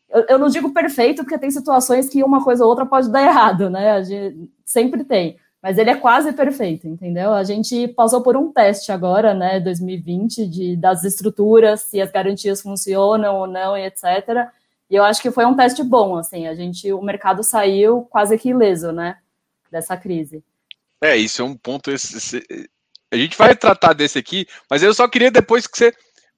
Eu, eu, não digo perfeito, porque tem situações que uma coisa ou outra pode dar errado, né? A gente sempre tem. Mas ele é quase perfeito, entendeu? A gente passou por um teste agora, né, 2020, de, das estruturas, se as garantias funcionam ou não, e etc. E eu acho que foi um teste bom, assim, a gente, o mercado saiu quase que ileso, né, dessa crise. É, isso é um ponto. Esse, esse, a gente vai tratar desse aqui, mas eu só queria depois que você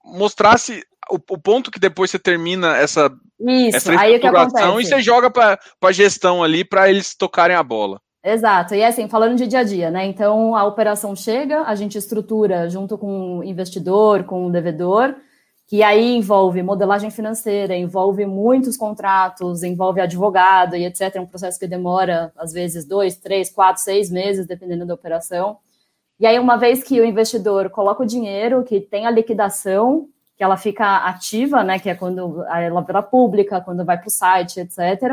mostrasse o, o, ponto que depois você termina essa, Isso, essa estruturação e você joga para a gestão ali para eles tocarem a bola. Exato, e assim, falando de dia a dia, né? Então a operação chega, a gente estrutura junto com o investidor, com o devedor, que aí envolve modelagem financeira, envolve muitos contratos, envolve advogado e etc. É um processo que demora, às vezes, dois, três, quatro, seis meses, dependendo da operação. E aí, uma vez que o investidor coloca o dinheiro, que tem a liquidação, que ela fica ativa, né? Que é quando ela vira pública, quando vai para o site, etc.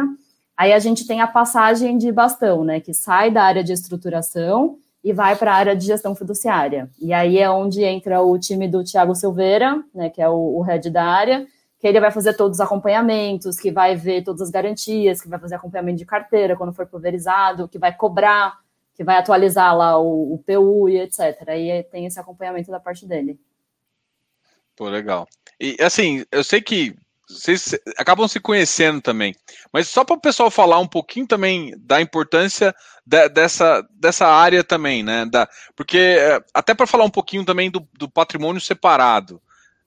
Aí a gente tem a passagem de bastão, né? Que sai da área de estruturação e vai para a área de gestão fiduciária. E aí é onde entra o time do Tiago Silveira, né? Que é o, o head da área, que ele vai fazer todos os acompanhamentos, que vai ver todas as garantias, que vai fazer acompanhamento de carteira quando for pulverizado, que vai cobrar que vai atualizar lá o, o PU e etc. E tem esse acompanhamento da parte dele. Pô, legal. E assim, eu sei que vocês acabam se conhecendo também. Mas só para o pessoal falar um pouquinho também da importância de, dessa, dessa área também, né? Da, porque é, até para falar um pouquinho também do, do patrimônio separado.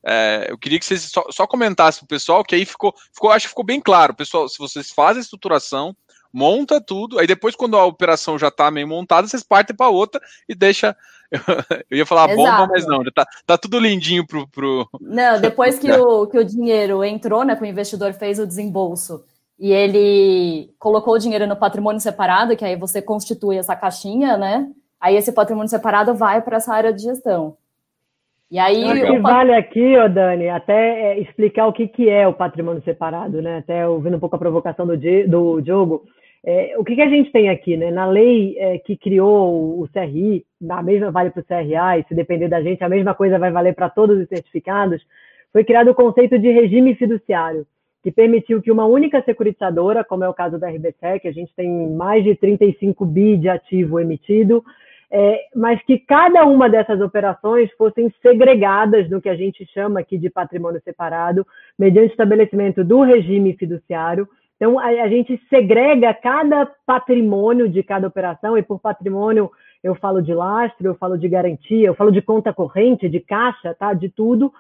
É, eu queria que vocês só, só comentassem para o pessoal, que aí ficou, ficou, acho que ficou bem claro. Pessoal, se vocês fazem estruturação, monta tudo, aí depois, quando a operação já está meio montada, vocês partem para outra e deixa. Eu ia falar Exato. bomba, mas não, tá, tá tudo lindinho pro. pro... Não, depois que, o, que o dinheiro entrou, né? Que o investidor fez o desembolso e ele colocou o dinheiro no patrimônio separado, que aí você constitui essa caixinha, né? Aí esse patrimônio separado vai para essa área de gestão. E aí. O que vale aqui, ô Dani, até é explicar o que, que é o patrimônio separado, né? Até ouvindo um pouco a provocação do, do Diogo. É, o que, que, a gente tem aqui, né? Na lei é, que criou o CRI, a mesma vale para o CRA, e se depender da gente, a mesma coisa vai valer para todos os certificados, foi criado o conceito de regime fiduciário, que permitiu que uma única securitizadora, como é o caso da RBSEC, a gente tem mais de 35 bi de ativo emitido, é, mas que cada uma dessas operações fossem segregadas no que a gente chama aqui de patrimônio separado, mediante estabelecimento do regime fiduciário. Então, a, a gente segrega cada patrimônio de cada operação, e por patrimônio eu falo de lastro, eu falo de garantia, eu falo de conta corrente, de caixa, tá? de tudo,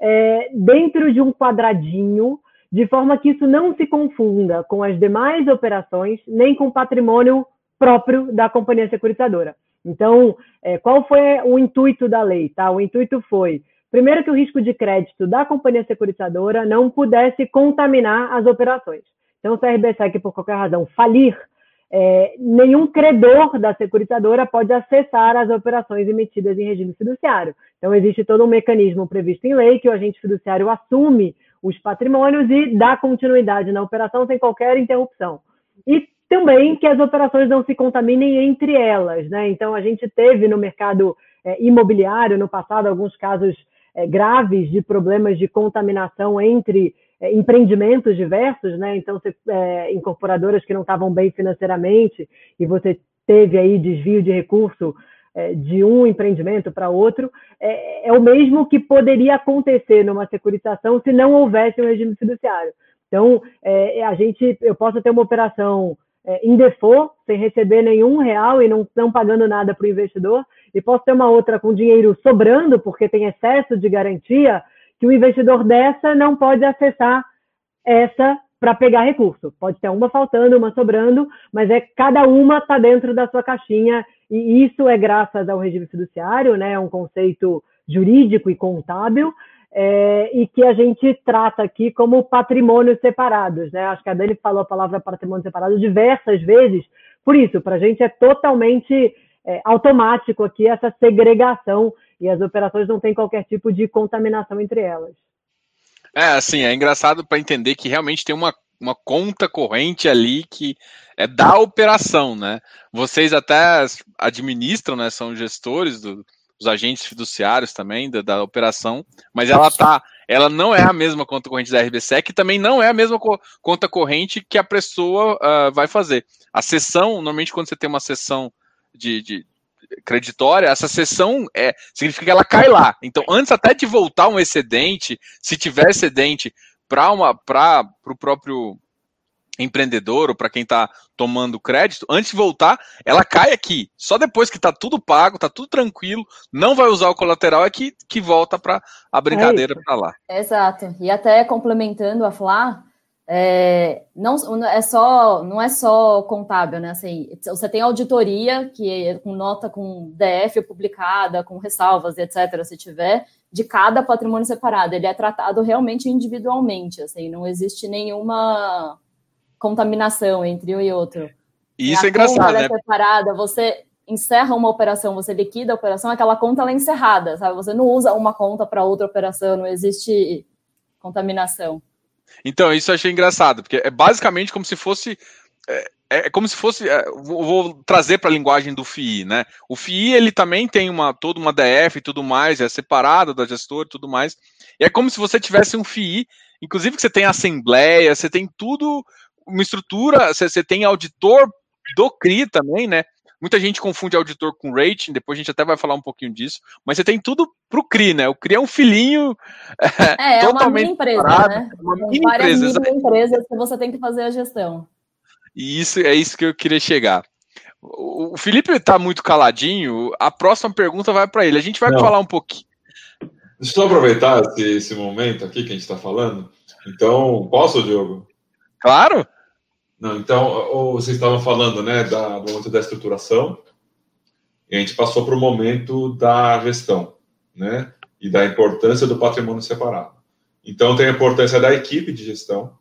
é, dentro de um quadradinho, de forma que isso não se confunda com as demais operações, nem com o patrimônio próprio da companhia securitizadora. Então, é, qual foi o intuito da lei? Tá? O intuito foi, primeiro, que o risco de crédito da companhia securitizadora não pudesse contaminar as operações. Então, se a RBSEC, por qualquer razão, falir, é, nenhum credor da securitizadora pode acessar as operações emitidas em regime fiduciário. Então, existe todo um mecanismo previsto em lei que o agente fiduciário assume os patrimônios e dá continuidade na operação sem qualquer interrupção. E também que as operações não se contaminem entre elas. Né? Então, a gente teve no mercado é, imobiliário, no passado, alguns casos é, graves de problemas de contaminação entre é, empreendimentos diversos, né? Então, você, é, incorporadoras que não estavam bem financeiramente e você teve aí desvio de recurso é, de um empreendimento para outro, é, é, o mesmo que poderia acontecer numa securitização se não houvesse um regime fiduciário. Então, é, a gente, eu posso ter uma operação é, em default, sem receber nenhum real e não, não pagando nada para o investidor, e posso ter uma outra com dinheiro sobrando, porque tem excesso de garantia, que o investidor dessa não pode acessar essa para pegar recurso. Pode ter uma faltando, uma sobrando, mas é cada uma está dentro da sua caixinha, e isso é graças ao regime fiduciário, né? É um conceito jurídico e contábil, é, e que a gente trata aqui como patrimônios separados. Né? Acho que a Dani falou a palavra patrimônio separado diversas vezes, por isso, para a gente é totalmente é, automático aqui essa segregação e as operações não têm qualquer tipo de contaminação entre elas. É, assim, é engraçado para entender que realmente tem uma, uma conta corrente ali que é da operação, né? Vocês até administram, né? São gestores do, agentes fiduciários também da, da, operação, mas ela tá, ela não é a mesma conta corrente da RBSEC e também não é a mesma co conta corrente que a pessoa uh, vai fazer. A sessão, normalmente quando você tem uma sessão de, de creditória, essa sessão é, significa que ela cai lá. Então, antes até de voltar um excedente, se tiver excedente para o próprio empreendedor ou para quem está tomando crédito, antes de voltar, ela cai aqui. Só depois que está tudo pago, está tudo tranquilo, não vai usar o colateral, é que, que volta para a brincadeira é para lá. Exato. E até complementando a Flá, é, não, é só, não é só contábil, né? Assim, você tem auditoria, que é com nota com DF publicada, com ressalvas, etc., se tiver, de cada patrimônio separado. Ele é tratado realmente individualmente, assim, não existe nenhuma contaminação entre um e outro. E isso é engraçado, né? separada, você encerra uma operação, você liquida a operação, aquela conta é encerrada, sabe? Você não usa uma conta para outra operação, não existe contaminação. Então, isso eu achei engraçado, porque é basicamente como se fosse. É, é como se fosse. É, vou, vou, trazer para a linguagem do FII, né? O FII ele também tem uma toda uma DF e tudo mais, é separado da gestora e tudo mais. E é como se você tivesse um FII, inclusive que você tem assembleia, você tem tudo uma estrutura, você, você tem auditor do CRI também, né? Muita gente confunde auditor com rating, depois a gente até vai falar um pouquinho disso, mas você tem tudo para o CRI, né? O CRI é um filhinho é, é uma mini empresa, parado, né? Uma mini empresa, mini empresas que você tem que fazer a gestão. E isso é isso que eu queria chegar. O Felipe está muito caladinho. A próxima pergunta vai para ele. A gente vai Não. falar um pouquinho. Deixa eu aproveitar esse, esse momento aqui que a gente está falando. Então, posso, Diogo? Claro. Não, então, vocês estavam falando né, da, do momento da estruturação, e a gente passou para o momento da gestão, né? E da importância do patrimônio separado. Então, tem a importância da equipe de gestão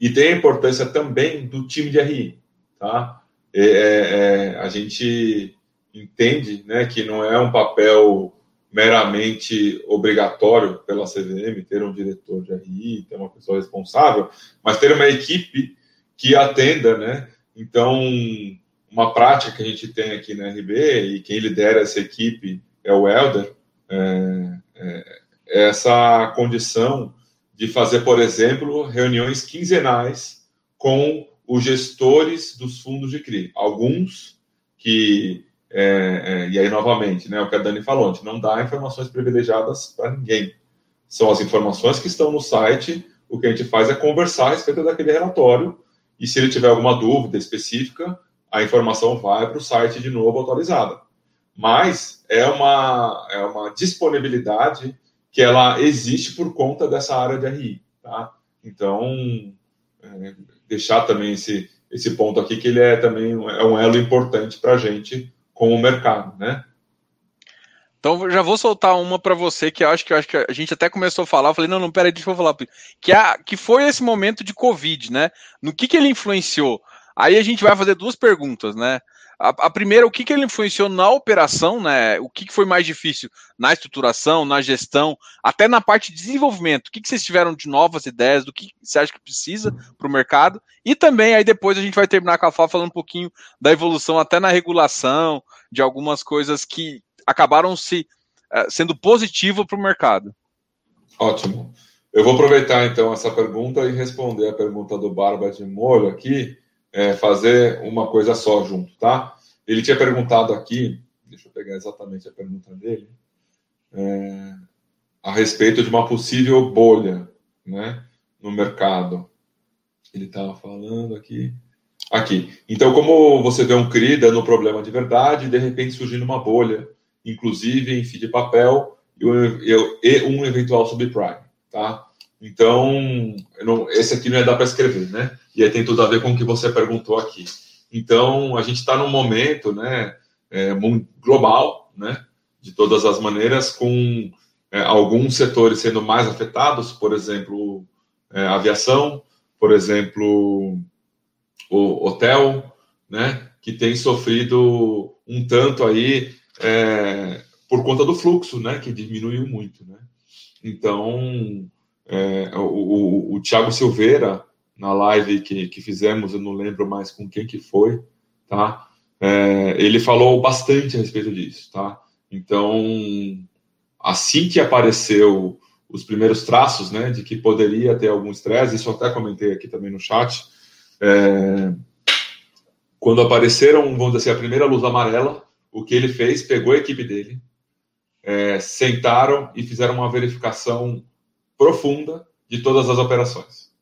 e tem a importância também do time de RI, tá? É, é, a gente entende né, que não é um papel meramente obrigatório pela CVM ter um diretor de RI, ter uma pessoa responsável, mas ter uma equipe que atenda, né? Então, uma prática que a gente tem aqui na RB e quem lidera essa equipe é o Helder, é, é, é essa condição de fazer, por exemplo, reuniões quinzenais com os gestores dos fundos de CRI. Alguns que, é, é, e aí novamente, né, o que a Dani falou, a gente não dá informações privilegiadas para ninguém. São as informações que estão no site, o que a gente faz é conversar a respeito daquele relatório e se ele tiver alguma dúvida específica, a informação vai para o site de novo atualizada. Mas é uma, é uma disponibilidade que ela existe por conta dessa área de RI. Tá? Então, é, deixar também esse, esse ponto aqui, que ele é também é um elo importante para a gente com o mercado, né? Então já vou soltar uma para você que eu acho que acho que a gente até começou a falar. Eu falei não, não, peraí, deixa eu falar que a, que foi esse momento de Covid, né? No que que ele influenciou? Aí a gente vai fazer duas perguntas, né? A, a primeira, o que que ele influenciou na operação, né? O que, que foi mais difícil na estruturação, na gestão, até na parte de desenvolvimento? O que, que vocês tiveram de novas ideias? Do que você acha que precisa para o mercado? E também aí depois a gente vai terminar com a fala falando um pouquinho da evolução até na regulação de algumas coisas que acabaram se uh, sendo positivo para o mercado. Ótimo. Eu vou aproveitar então essa pergunta e responder a pergunta do Barba de Molho aqui, é, fazer uma coisa só junto, tá? Ele tinha perguntado aqui, deixa eu pegar exatamente a pergunta dele, é, a respeito de uma possível bolha, né, no mercado. Ele estava falando aqui. Aqui. Então, como você vê um CRI dando problema de verdade, de repente surgindo uma bolha inclusive em FII de papel e um eventual subprime, tá? Então, não, esse aqui não ia dar para escrever, né? E aí tem tudo a ver com o que você perguntou aqui. Então, a gente está num momento, né, é, global, né, de todas as maneiras, com é, alguns setores sendo mais afetados, por exemplo, é, aviação, por exemplo, o hotel, né, que tem sofrido um tanto aí é, por conta do fluxo, né, que diminuiu muito, né. Então, é, o, o, o Thiago Silveira, na live que, que fizemos, eu não lembro mais com quem que foi, tá, é, ele falou bastante a respeito disso, tá. Então, assim que apareceu os primeiros traços, né, de que poderia ter algum estresse, isso até comentei aqui também no chat, é, quando apareceram, vamos dizer assim, a primeira luz amarela, o que ele fez, pegou a equipe dele, é, sentaram e fizeram uma verificação profunda de todas as operações,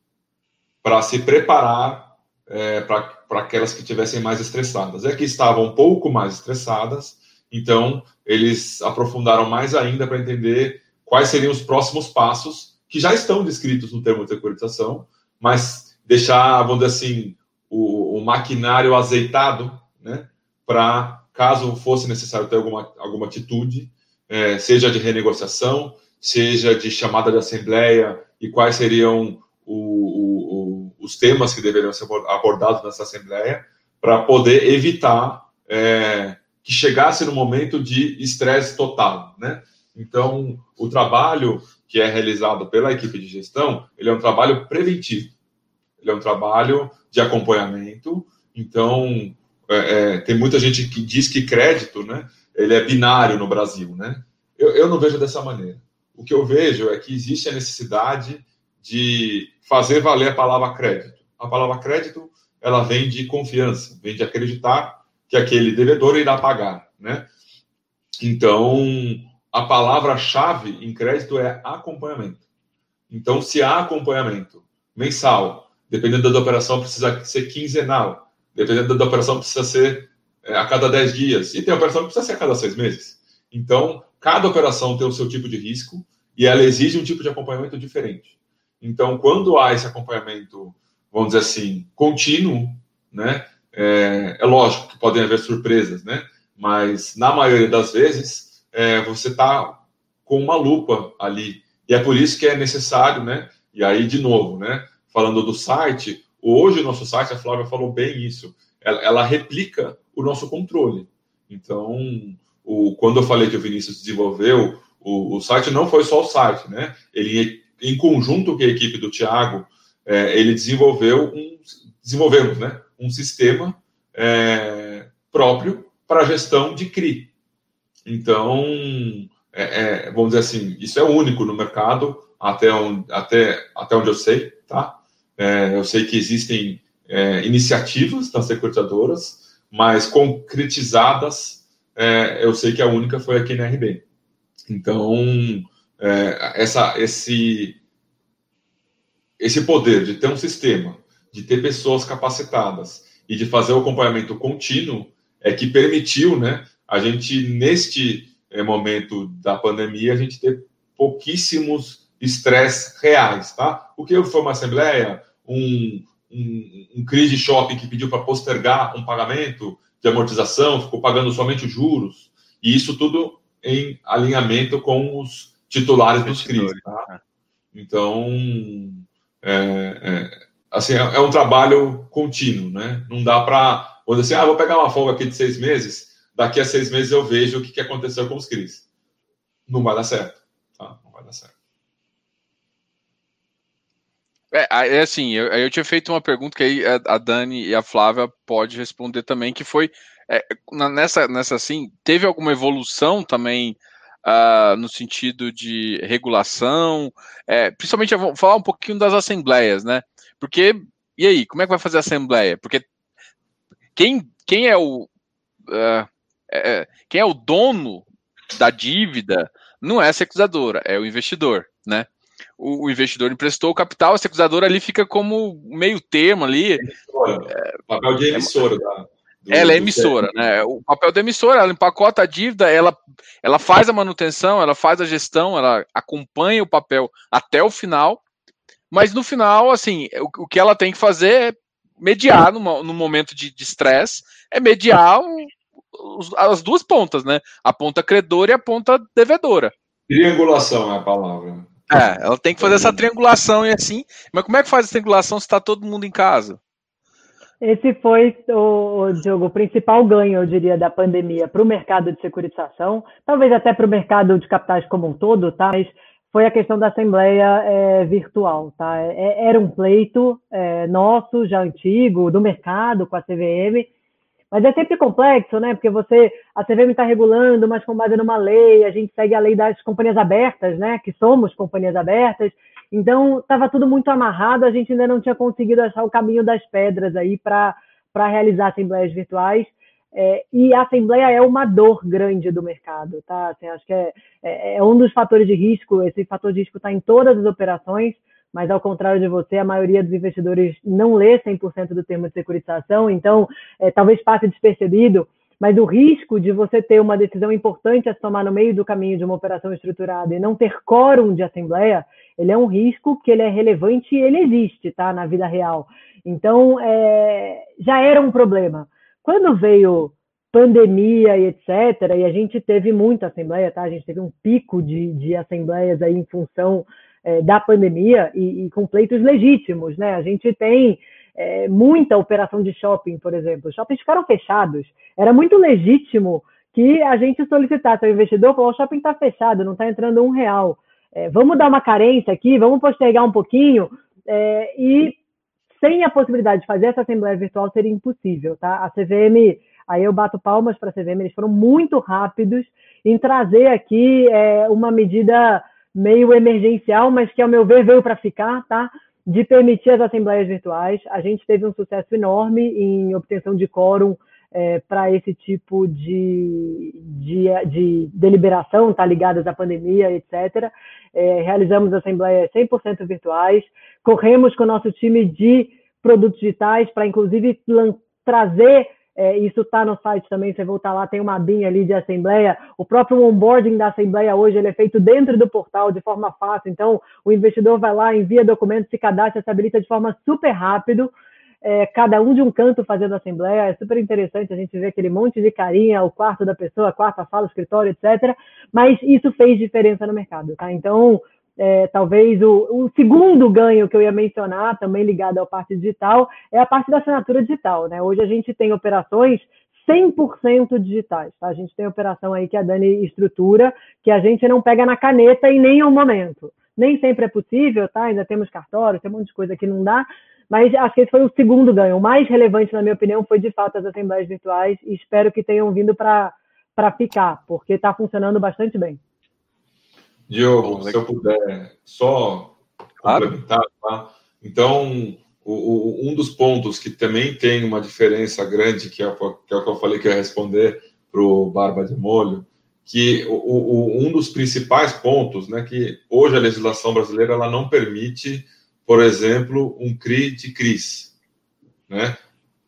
para se preparar é, para aquelas que tivessem mais estressadas. É que estavam um pouco mais estressadas, então eles aprofundaram mais ainda para entender quais seriam os próximos passos, que já estão descritos no termo de securitização, mas deixar, vamos dizer assim, o, o maquinário azeitado né, para caso fosse necessário ter alguma, alguma atitude, é, seja de renegociação, seja de chamada de assembleia e quais seriam o, o, o, os temas que deveriam ser abordados nessa assembleia, para poder evitar é, que chegasse no momento de estresse total, né? Então, o trabalho que é realizado pela equipe de gestão, ele é um trabalho preventivo, ele é um trabalho de acompanhamento. Então, é, é, tem muita gente que diz que crédito, né, ele é binário no Brasil, né? Eu, eu não vejo dessa maneira. O que eu vejo é que existe a necessidade de fazer valer a palavra crédito. A palavra crédito, ela vem de confiança, vem de acreditar que aquele devedor irá pagar, né? Então, a palavra-chave em crédito é acompanhamento. Então, se há acompanhamento mensal, dependendo da operação, precisa ser quinzenal, dependendo da operação, precisa ser é, a cada 10 dias, e tem operação que precisa ser a cada seis meses. Então, cada operação tem o seu tipo de risco e ela exige um tipo de acompanhamento diferente. Então, quando há esse acompanhamento, vamos dizer assim, contínuo, né, é, é lógico que podem haver surpresas, né, mas na maioria das vezes é, você está com uma lupa ali e é por isso que é necessário, né? E aí de novo, né? Falando do site, hoje o nosso site, a Flávia falou bem isso, ela, ela replica o nosso controle. Então, o, quando eu falei que o Vinícius desenvolveu o, o site, não foi só o site, né? Ele em conjunto com a equipe do Thiago, é, ele desenvolveu um, desenvolvemos, né? Um sistema é, próprio para gestão de CRI. Então, é, é, vamos dizer assim, isso é único no mercado, até até, até onde eu sei, tá? É, eu sei que existem é, iniciativas das securitizadoras, mas concretizadas, é, eu sei que a única foi aqui na RB. Então, é, essa, esse, esse poder de ter um sistema, de ter pessoas capacitadas e de fazer o acompanhamento contínuo é que permitiu, né, a gente neste é, momento da pandemia a gente ter pouquíssimos estresse reais, tá? O que foi uma assembleia, um, um, um CRI de shopping que pediu para postergar um pagamento de amortização, ficou pagando somente os juros, e isso tudo em alinhamento com os titulares dos CRIs, tá? Então, é, é, assim, é, é um trabalho contínuo, né? Não dá para quando assim, ah, vou pegar uma folga aqui de seis meses, daqui a seis meses eu vejo o que, que aconteceu com os CRIs. Não vai dar certo. Tá? Não vai dar certo. É, é assim, eu, eu tinha feito uma pergunta que aí a Dani e a Flávia pode responder também, que foi é, nessa, nessa assim, teve alguma evolução também uh, no sentido de regulação, é, principalmente eu vou falar um pouquinho das assembleias, né? Porque, e aí, como é que vai fazer a assembleia? Porque quem, quem é o uh, é, quem é o dono da dívida não é a securizadora, é o investidor, né? O, o, investidor emprestou o capital, a securizadora ali fica como meio termo ali. É, papel de emissora, tá? Do, ela é emissora, né? O papel da emissora, ela empacota a dívida, ela, ela faz a manutenção, ela faz a gestão, ela acompanha o papel até o final, mas no final, assim, o, o que ela tem que fazer é mediar no, no momento de estresse, é mediar o, as duas pontas, né? A ponta credora e a ponta devedora. Triangulação é a palavra. É, ela tem que fazer essa triangulação e assim. Mas como é que faz essa triangulação se está todo mundo em casa? Esse foi o, Diogo, o principal ganho, eu diria, da pandemia para o mercado de securitização, talvez até para o mercado de capitais como um todo, tá? Mas foi a questão da assembleia é, virtual, tá? É, era um pleito é, nosso, já antigo, do mercado com a CVM, mas é sempre complexo, né? Porque você, a CVM está regulando, mas com base numa lei, a gente segue a lei das companhias abertas, né? Que somos companhias abertas. Então, estava tudo muito amarrado, a gente ainda não tinha conseguido achar o caminho das pedras aí para realizar assembleias virtuais. É, e a Assembleia é uma dor grande do mercado, tá? Assim, acho que é, é, é, um dos fatores de risco, esse fator de risco está em todas as operações, mas ao contrário de você, a maioria dos investidores não lê 100% do termo de securitização, então é, talvez passe despercebido, mas o risco de você ter uma decisão importante a se tomar no meio do caminho de uma operação estruturada e não ter quórum de assembleia, ele é um risco que ele é relevante e ele existe, tá, na vida real. Então, é, já era um problema. Quando veio pandemia e etc., e a gente teve muita assembleia, tá? A gente teve um pico de, de assembleias aí em função é, da pandemia e, e, com pleitos legítimos, né? A gente tem é, muita operação de shopping, por exemplo. Os shoppings ficaram fechados. Era muito legítimo que a gente solicitasse ao investidor, falou, o shopping está fechado, não está entrando um real. É, vamos dar uma carência aqui, vamos postergar um pouquinho, é, e sem a possibilidade de fazer essa assembleia virtual seria impossível, tá? A CVM, aí eu bato palmas para a CVM, eles foram muito rápidos em trazer aqui é, uma medida meio emergencial, mas que, ao meu ver, veio para ficar, tá? De permitir as assembleias virtuais. A gente teve um sucesso enorme em obtenção de quórum é, para esse tipo de, de, de deliberação, tá ligadas à pandemia, etc. É, realizamos assembleias 100% virtuais, corremos com o nosso time de produtos digitais para, inclusive, trazer é, isso está no site também, você voltar lá, tem uma abinha ali de Assembleia. O próprio onboarding da Assembleia hoje ele é feito dentro do portal de forma fácil. Então, o investidor vai lá, envia documentos, se cadastra, se habilita de forma super rápido. É, cada um de um canto fazendo assembleia, é super interessante a gente ver aquele monte de carinha, o quarto da pessoa, a quarta sala, o escritório, etc. Mas isso fez diferença no mercado, tá? Então, é, talvez o, o, segundo ganho que eu ia mencionar, também ligado à parte digital, é a parte da assinatura digital. Né? Hoje a gente tem operações 100% digitais. Tá? A gente tem operação aí que a Dani estrutura, que a gente não pega na caneta em nenhum momento. Nem sempre é possível, tá? ainda temos cartório, tem um monte de coisa que não dá, mas acho que esse foi o segundo ganho. O mais relevante, na minha opinião, foi de fato as assembleias virtuais e espero que tenham vindo para ficar, porque está funcionando bastante bem. Diogo, se eu puder só complementar, tá? Então, o, o, um dos pontos que também tem uma diferença grande, que é, que é o que eu falei que eu ia responder para o Barba de Molho, que o, um dos principais pontos, né, que hoje a legislação brasileira ela não permite, por exemplo, um CRI de CRIs, né?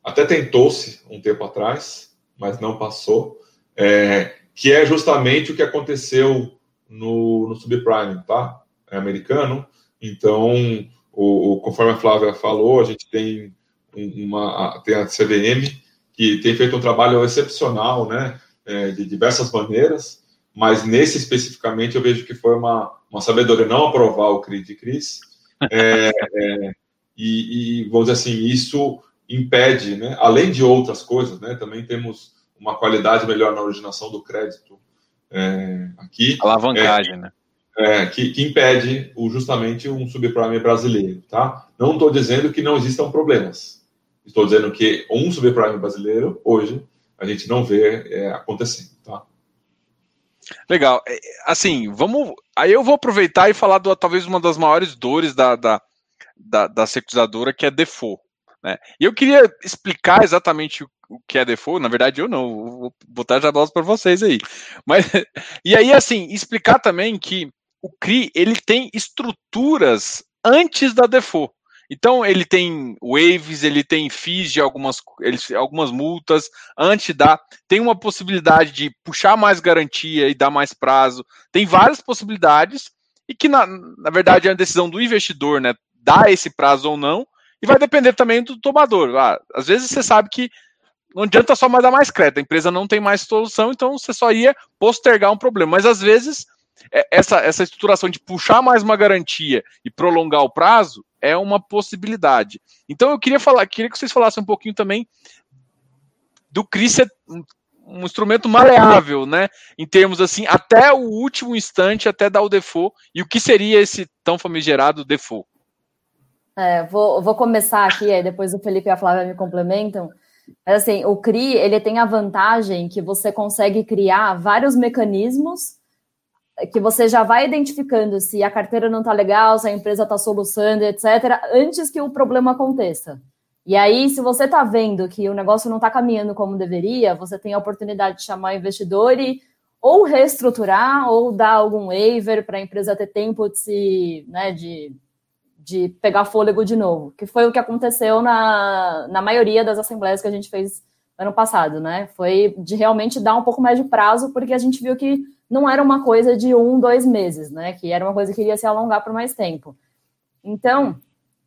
Até tentou-se um tempo atrás, mas não passou, é, que é justamente o que aconteceu no, no subprime, tá? É americano. Então, o, o, conforme a Flávia falou, a gente tem uma tem a CVM que tem feito um trabalho excepcional, né? É, de diversas maneiras, mas nesse especificamente eu vejo que foi uma, uma sabedoria não aprovar o CRI de CRIS. É, é, e, e, vamos dizer assim, isso impede, né? Além de outras coisas, né? Também temos uma qualidade melhor na originação do crédito é, aqui. Alavancagem, é, né? É, que, que, impede o, justamente um subprime brasileiro, tá? Não estou dizendo que não existam problemas. Estou dizendo que um subprime brasileiro, hoje, a gente não vê é, acontecendo, tá? Legal. É, assim, vamos... Aí eu vou aproveitar e falar do, talvez uma das maiores dores da, da, da, da securizadora, que é default. Né? E eu queria explicar exatamente o, o que é default. Na verdade, eu não, vou botar já para vocês aí. Mas e aí, assim, explicar também que o CRI ele tem estruturas antes da default. Então ele tem waves, ele tem fees de algumas, ele, algumas multas antes da. Tem uma possibilidade de puxar mais garantia e dar mais prazo. Tem várias possibilidades e que na, na verdade é a decisão do investidor, né? Dar esse prazo ou não e vai depender também do tomador. Ah, às vezes você sabe que não adianta só mais dar mais crédito, a empresa não tem mais solução, então você só ia postergar um problema. Mas às vezes é, essa, essa estruturação de puxar mais uma garantia e prolongar o prazo é uma possibilidade. Então eu queria falar, queria que vocês falassem um pouquinho também do CRI ser um instrumento maleável, né? Em termos assim, até o último instante, até dar o default, e o que seria esse tão famigerado default? É, vou, vou começar aqui, aí depois o Felipe e a Flávia me complementam. Mas assim, o CRI ele tem a vantagem que você consegue criar vários mecanismos que você já vai identificando se a carteira não está legal, se a empresa está soluçando, etc., antes que o problema aconteça. E aí, se você está vendo que o negócio não está caminhando como deveria, você tem a oportunidade de chamar o investidor e ou reestruturar ou dar algum waiver para a empresa ter tempo de se, né, de de pegar fôlego de novo, que foi o que aconteceu na, na maioria das assembleias que a gente fez ano passado, né? Foi de realmente dar um pouco mais de prazo, porque a gente viu que não era uma coisa de um, dois meses, né? Que era uma coisa que iria se alongar por mais tempo. Então,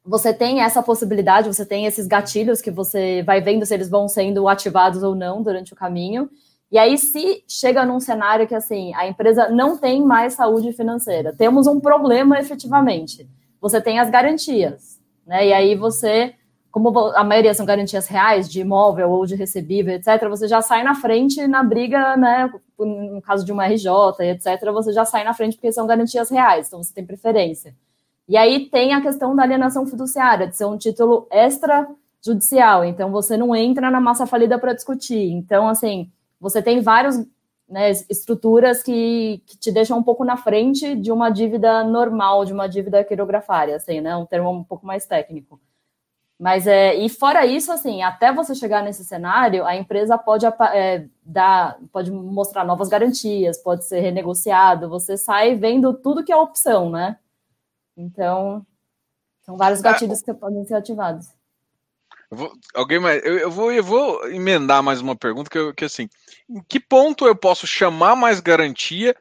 você tem essa possibilidade, você tem esses gatilhos que você vai vendo se eles vão sendo ativados ou não durante o caminho. E aí, se chega num cenário que assim, a empresa não tem mais saúde financeira, temos um problema efetivamente você tem as garantias, né? E aí você, como a maioria são garantias reais de imóvel ou de recebível, etc., você já sai na frente na briga, né? No caso de uma RJ, etc., você já sai na frente porque são garantias reais, então você tem preferência. E aí tem a questão da alienação fiduciária, de ser um título extrajudicial, então você não entra na massa falida para discutir. Então, assim, você tem vários né, estruturas que, que, te deixam um pouco na frente de uma dívida normal, de uma dívida quirografária, assim, né, um termo um pouco mais técnico. Mas é, e fora isso, assim, até você chegar nesse cenário, a empresa pode é, dar, pode mostrar novas garantias, pode ser renegociado, você sai vendo tudo que é opção, né? Então, são vários é, gatilhos que podem ser ativados. Vou, alguém mais? Eu, eu, vou, eu vou emendar mais uma pergunta que, que assim, em que ponto eu posso chamar mais garantia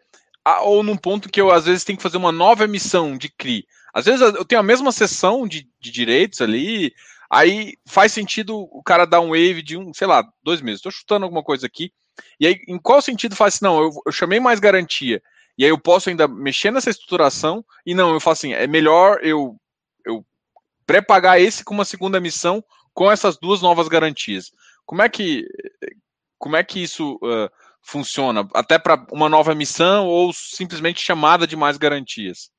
ou num ponto que eu às vezes tenho que fazer uma nova emissão de CRI? Às vezes eu tenho a mesma sessão de, de direitos ali, aí faz sentido o cara dar um wave de um, sei lá, dois meses. Estou chutando alguma coisa aqui. E aí, em qual sentido faz assim? Não, eu, eu chamei mais garantia. E aí eu posso ainda mexer nessa estruturação e não, eu falo assim, é melhor eu, eu pré-pagar esse com uma segunda missão com essas duas novas garantias. Como é que como é que isso uh, funciona? Até para uma nova missão ou simplesmente chamada de mais garantias?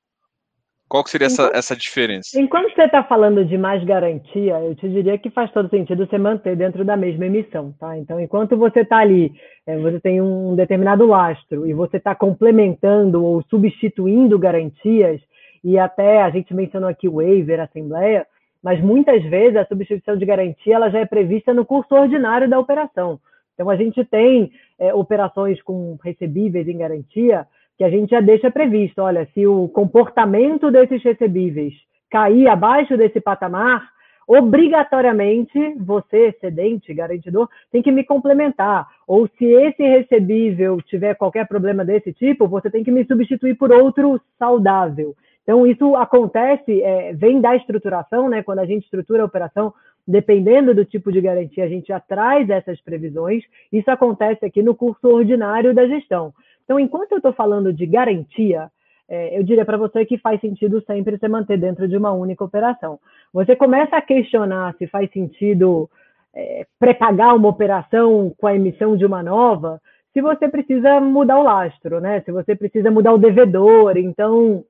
Qual seria essa, enquanto, essa diferença? Enquanto você está falando de mais garantia, eu te diria que faz todo sentido você manter dentro da mesma emissão, tá? Então, enquanto você está ali, é, você tem um determinado lastro e você está complementando ou substituindo garantias, e até a gente mencionou aqui o waiver, a assembleia, mas muitas vezes a substituição de garantia ela já é prevista no curso ordinário da operação. Então, a gente tem é, operações com recebíveis em garantia que a gente já deixa previsto. Olha, se o comportamento desses recebíveis cair abaixo desse patamar, obrigatoriamente você, excedente, garantidor, tem que me complementar. Ou se esse recebível tiver qualquer problema desse tipo, você tem que me substituir por outro saudável. Então, isso acontece, é, vem da estruturação, né? Quando a gente estrutura a operação, dependendo do tipo de garantia, a gente já traz essas previsões. Isso acontece aqui no curso ordinário da gestão. Então, enquanto eu estou falando de garantia, é, eu diria para você que faz sentido sempre se manter dentro de uma única operação. Você começa a questionar se faz sentido é, pré-pagar uma operação com a emissão de uma nova, se você precisa mudar o lastro, né? Se você precisa mudar o devedor, então,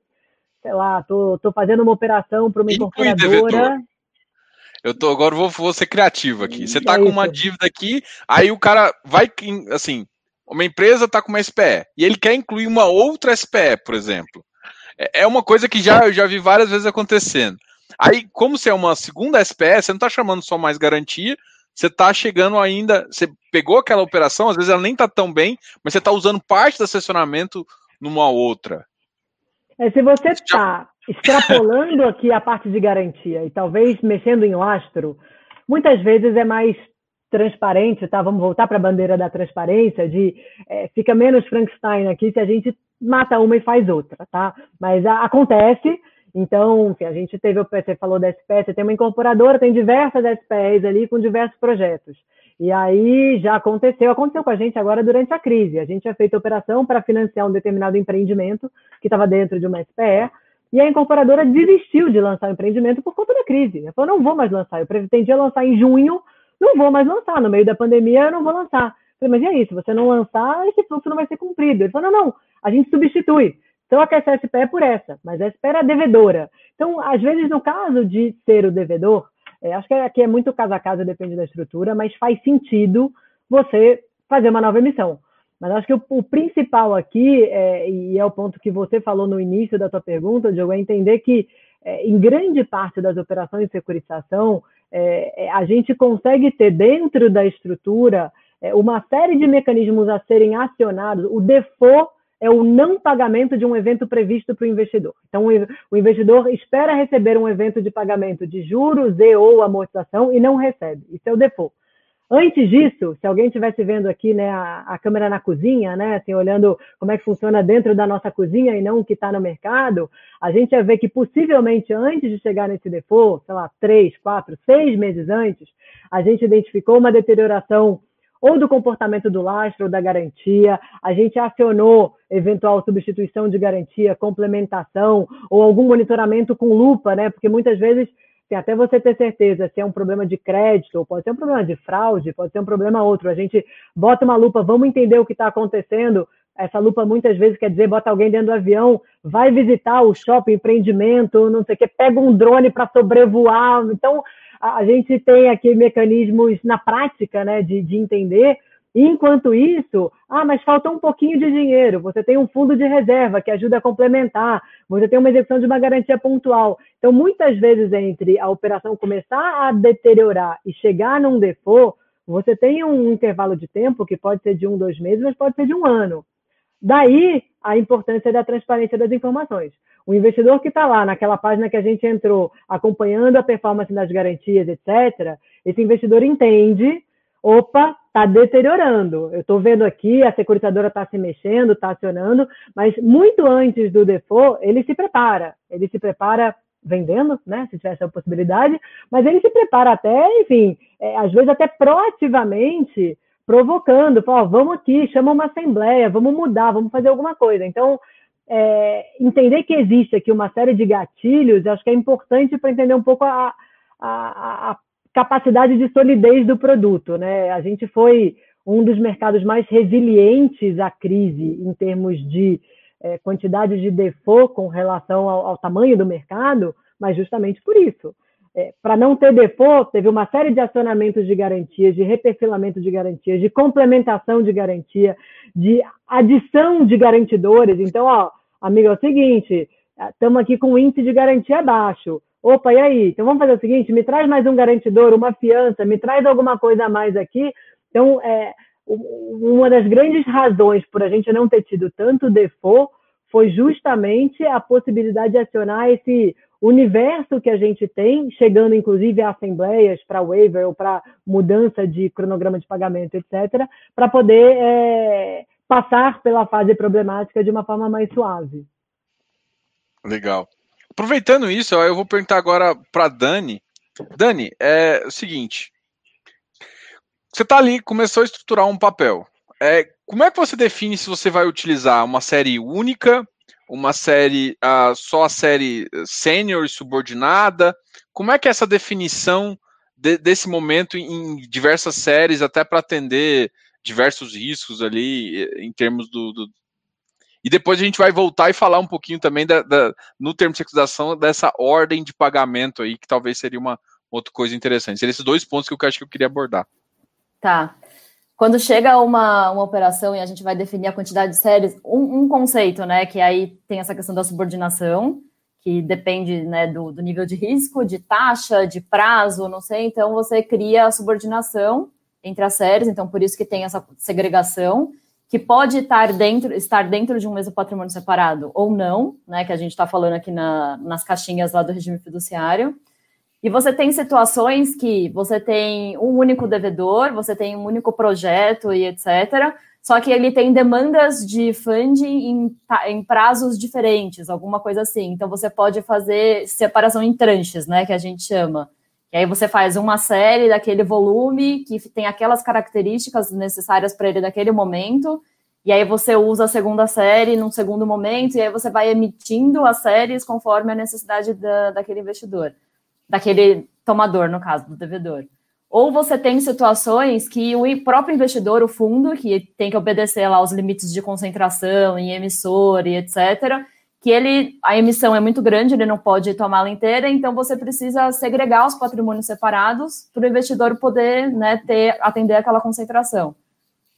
sei lá, tô, tô fazendo uma operação para uma incorporadora. Eu tô agora vou, vou ser criativo aqui. Você tá é com uma dívida aqui, aí o cara vai assim, uma empresa está com uma SPE e ele quer incluir uma outra SPE, por exemplo. É, é uma coisa que já, eu já vi várias vezes acontecendo. Aí, como se é uma segunda SPE, você não está chamando só mais garantia, você está chegando ainda. Você pegou aquela operação, às vezes ela nem está tão bem, mas você está usando parte do assessoramento numa outra. É, se você está extrapolando aqui a parte de garantia e talvez mexendo em lastro, muitas vezes é mais transparente, tá? Vamos voltar para a bandeira da transparência, de é, fica menos Frankenstein aqui se a gente mata uma e faz outra, tá? Mas a, acontece, então, enfim, a gente teve, você falou da SPS, tem uma incorporadora, tem diversas SPS ali com diversos projetos. E aí já aconteceu, aconteceu com a gente agora durante a crise. A gente tinha feito operação para financiar um determinado empreendimento que estava dentro de uma SPE, e a incorporadora desistiu de lançar o empreendimento por conta da crise. Ela falou, não vou mais lançar, eu pretendia lançar em junho, não vou mais lançar. No meio da pandemia, eu não vou lançar. Eu falei, mas e aí, se você não lançar, esse fluxo não vai ser cumprido. Ele falou, não, não, a gente substitui. Então, a SPE é por essa, mas a SPE é devedora. Então, às vezes, no caso de ser o devedor, é, acho que aqui é muito caso a caso, depende da estrutura, mas faz sentido você fazer uma nova emissão. Mas acho que o, o principal aqui, é, e é o ponto que você falou no início da tua pergunta, Diogo, é entender que, é, em grande parte das operações de securitização, é, é, a gente consegue ter dentro da estrutura é, uma série de mecanismos a serem acionados. O default é o não pagamento de um evento previsto para o investidor. Então, o investidor espera receber um evento de pagamento de juros e ou amortização e não recebe. Isso é o default. Antes disso, se alguém estivesse vendo aqui né, a, a, câmera na cozinha, né, assim, olhando como é que funciona dentro da nossa cozinha e não o que está no mercado, a gente ia ver que possivelmente antes de chegar nesse default, sei lá, três, quatro, seis meses antes, a gente identificou uma deterioração ou do comportamento do lastro ou da garantia, a gente acionou eventual substituição de garantia, complementação ou algum monitoramento com lupa, né? Porque muitas vezes até você ter certeza se é um problema de crédito, ou pode ser um problema de fraude, pode ser um problema outro. A gente bota uma lupa, vamos entender o que está acontecendo. Essa lupa muitas vezes quer dizer, bota alguém dentro do avião, vai visitar o shopping, empreendimento, não sei o que, pega um drone para sobrevoar. Então, a, gente tem aqui mecanismos na prática, né, de, de entender Enquanto isso, ah, mas falta um pouquinho de dinheiro. Você tem um fundo de reserva que ajuda a complementar. Você tem uma execução de uma garantia pontual. Então, muitas vezes, entre a operação começar a deteriorar e chegar num default, você tem um intervalo de tempo que pode ser de um, dois meses, mas pode ser de um ano. Daí a importância da transparência das informações. O investidor que está lá naquela página que a gente entrou, acompanhando a performance das garantias, etc., esse investidor entende opa, está deteriorando. Eu estou vendo aqui, a securitadora está se mexendo, está acionando, mas muito antes do default, ele se prepara. Ele se prepara vendendo, né, se tiver essa possibilidade, mas ele se prepara até, enfim, é, às vezes até proativamente, provocando, fala, vamos aqui, chama uma assembleia, vamos mudar, vamos fazer alguma coisa. Então, é, entender que existe aqui uma série de gatilhos, acho que é importante para entender um pouco a, a, a capacidade de solidez do produto. Né? A gente foi um dos mercados mais resilientes à crise em termos de é, quantidade de default com relação ao, ao, tamanho do mercado, mas justamente por isso. É, Para não ter default, teve uma série de acionamentos de garantias, de reperfilamento de garantias, de complementação de garantia, de adição de garantidores. Então, ó, amigo, é o seguinte, estamos aqui com um índice de garantia baixo. Opa, e aí? Então vamos fazer o seguinte: me traz mais um garantidor, uma fiança, me traz alguma coisa a mais aqui. Então, é, uma das grandes razões por a gente não ter tido tanto default foi justamente a possibilidade de acionar esse universo que a gente tem, chegando inclusive a assembleias para waiver ou para mudança de cronograma de pagamento, etc., para poder é, passar pela fase problemática de uma forma mais suave. Legal. Aproveitando isso, eu vou perguntar agora para Dani. Dani, é o seguinte: você está ali, começou a estruturar um papel. É, como é que você define se você vai utilizar uma série única, uma série uh, só a série sênior e subordinada? Como é que é essa definição de, desse momento em diversas séries, até para atender diversos riscos ali em termos do, do, e depois a gente vai voltar e falar um pouquinho também da, da, no termo de securitização dessa ordem de pagamento aí, que talvez seria uma outra coisa interessante. Seriam esses dois pontos que eu acho que eu queria abordar. Tá. Quando chega uma, uma operação e a gente vai definir a quantidade de séries, um, um conceito, né, que aí tem essa questão da subordinação, que depende né, do, do nível de risco, de taxa, de prazo, não sei, então você cria a subordinação entre as séries, então por isso que tem essa segregação, que pode estar dentro, estar dentro de um mesmo patrimônio separado ou não, né, que a gente está falando aqui na, nas caixinhas lá do regime fiduciário. E você tem situações que você tem um único devedor, você tem um único projeto e etc. Só que ele tem demandas de funding em, em prazos diferentes, alguma coisa assim. Então você pode fazer separação em tranches, né, que a gente chama. E aí você faz uma série daquele volume que tem aquelas características necessárias para ele naquele momento, e aí você usa a segunda série num segundo momento, e aí você vai emitindo as séries conforme a necessidade da, daquele investidor, daquele tomador, no caso, do devedor. Ou você tem situações que o próprio investidor, o fundo, que tem que obedecer lá os limites de concentração em emissor e etc., que ele a emissão é muito grande, ele não pode tomá-la inteira, então você precisa segregar os patrimônios separados para o investidor poder né, ter, atender aquela concentração.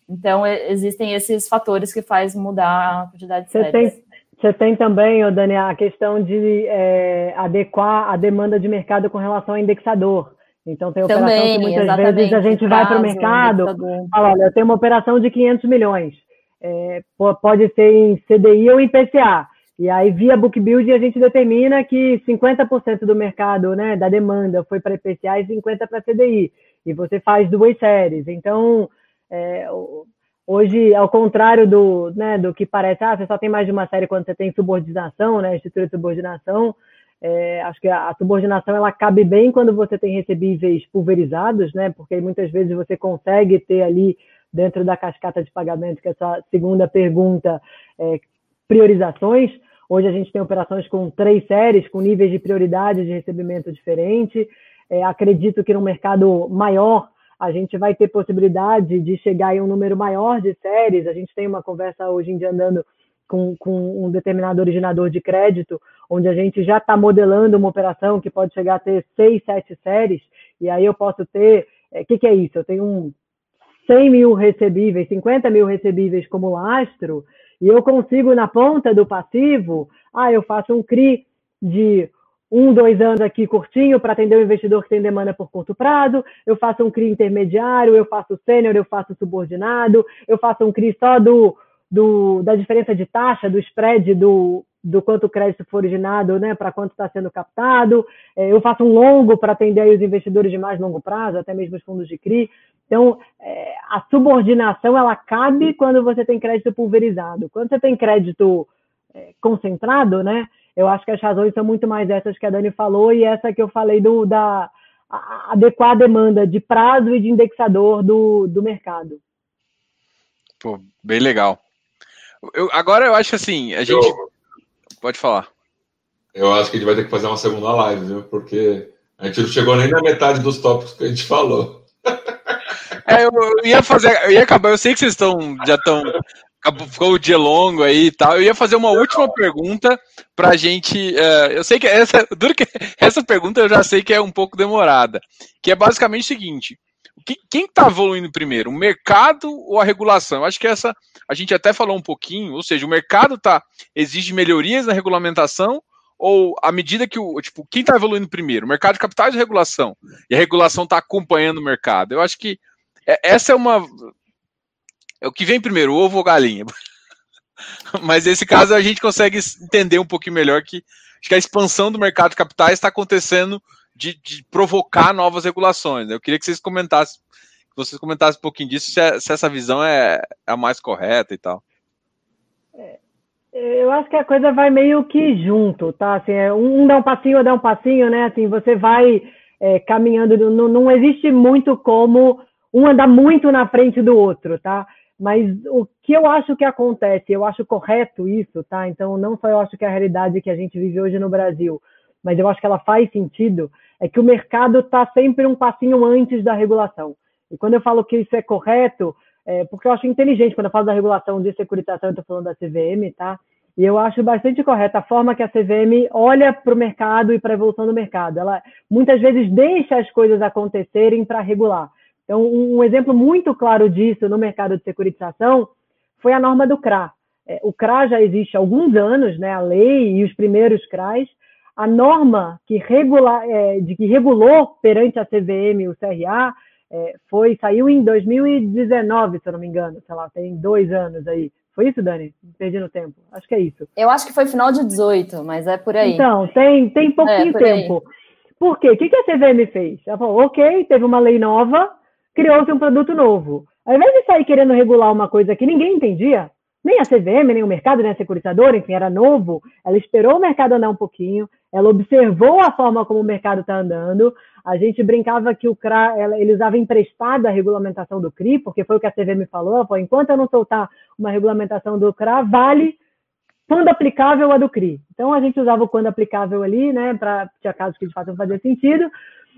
Então, existem esses fatores que faz mudar a quantidade de você Tem, você tem também, Dani, a questão de é, adequar a demanda de mercado com relação ao indexador. Então, tem operação também, que muitas vezes a gente vai para o mercado fala, olha, eu tenho uma operação de 500 milhões. É, pode ser em CDI ou em PCA. E aí, via book building, a gente determina que 50% do mercado, né, da demanda foi para IPCA e 50% para CDI. E você faz duas séries. Então, é, hoje, ao contrário do, né, do que parece, ah, você só tem mais de uma série quando você tem subordinação, né, estrutura de subordinação. É, acho que a, a subordinação ela cabe bem quando você tem recebíveis pulverizados, né, porque muitas vezes você consegue ter ali dentro da cascata de pagamento, que é a sua segunda pergunta, é, priorizações. Hoje a gente tem operações com três séries, com níveis de prioridade de recebimento diferente. É, acredito que no mercado maior a gente vai ter possibilidade de chegar em um número maior de séries. A gente tem uma conversa hoje em dia andando com, com um determinado originador de crédito, onde a gente já está modelando uma operação que pode chegar a ter seis, sete séries, e aí eu posso ter. O é, que, que é isso? Eu tenho um 100 mil recebíveis, 50 mil recebíveis como lastro, e eu consigo na ponta do passivo, ah, eu faço um CRI de um, dois anos aqui curtinho para atender o investidor que tem demanda por curto prazo, eu faço um CRI intermediário, eu faço sênior, eu faço subordinado, eu faço um CRI só do, do, da diferença de taxa, do spread do, do quanto o crédito for originado, né, para quanto está sendo captado, é, eu faço um longo para atender os investidores de mais longo prazo, até mesmo os fundos de CRI. Então, é, a subordinação, ela cabe quando você tem crédito pulverizado. Quando você tem crédito é, concentrado, né, eu acho que as razões são muito mais essas que a Dani falou e essa que eu falei do, da adequar a demanda de prazo e de indexador do, do mercado. Pô, bem legal. Eu, agora eu acho assim, a gente. Eu, pode falar. Eu acho que a gente vai ter que fazer uma segunda live, viu? Porque a gente não chegou nem na metade dos tópicos que a gente falou. É, eu, eu ia fazer, eu ia acabar, eu sei que vocês estão, já estão ficou o dia longo aí e tal. Eu ia fazer uma última pergunta pra gente. Uh, eu sei que essa, duro que essa pergunta eu já sei que é um pouco demorada. Que é basicamente o seguinte: quem está evoluindo primeiro, o mercado ou a regulação? Eu acho que essa a gente até falou um pouquinho, ou seja, o mercado tá exige melhorias na regulamentação ou à medida que o tipo quem está evoluindo primeiro, o mercado de capitais ou regulação? E a regulação está acompanhando o mercado. Eu acho que é, essa é uma é o que vem primeiro, ovo ou galinha. Mas nesse caso a gente consegue entender um pouquinho melhor que que a expansão do mercado de capitais está acontecendo de, de, provocar novas regulações. Eu queria que vocês comentassem, que vocês comentassem um pouquinho disso, se, é, se essa visão é, é, a mais correta e tal. É, eu acho que a coisa vai meio que junto, tá? Assim, é, um dá um passinho, dá um passinho, né? Assim, você vai caminhando, não, não existe muito como um andar muito na frente do outro, tá? Mas o que eu acho que acontece, eu acho correto isso, tá? Então, não só eu acho que é a realidade que a gente vive hoje no Brasil, mas eu acho que ela faz sentido, é que o mercado está sempre um passinho antes da regulação. E quando eu falo que isso é correto, é porque eu acho inteligente, quando eu falo da regulação de securitização, eu estou falando da CVM, tá? E eu acho bastante correta a forma que a CVM olha para o mercado e para a evolução do mercado. Ela muitas vezes deixa as coisas acontecerem para regular. Então, um exemplo muito claro disso no mercado de securitização foi a norma do CRA. É, o CRA já existe há alguns anos, né, a lei e os primeiros CRAs. A norma que, regula, é, de, que regulou perante a CVM e o CRA é, foi, saiu em 2019, se eu não me engano, sei lá, tem dois anos aí. Foi isso, Dani? Perdi no tempo. Acho que é isso. Eu acho que foi final de 18, mas é por aí. Então, tem, tem pouquinho é, por tempo. Aí. Por quê? O que a CVM fez? Ela falou, ok, teve uma lei nova, criou-se um produto novo. Ao invés de sair querendo regular uma coisa que ninguém entendia, nem a CVM, nem o mercado, nem a securitadora, enfim, era novo, ela esperou o mercado andar um pouquinho, ela observou a forma como o mercado está andando. A gente brincava que o CRA, ela, ele usava a regulamentação do CRI, porque foi o que a CVM falou, falou, enquanto eu não soltar uma regulamentação do CRA, vale quando aplicável a do CRI. Então a gente usava o quando aplicável ali, né, para tinha casos que de fato não fazia sentido.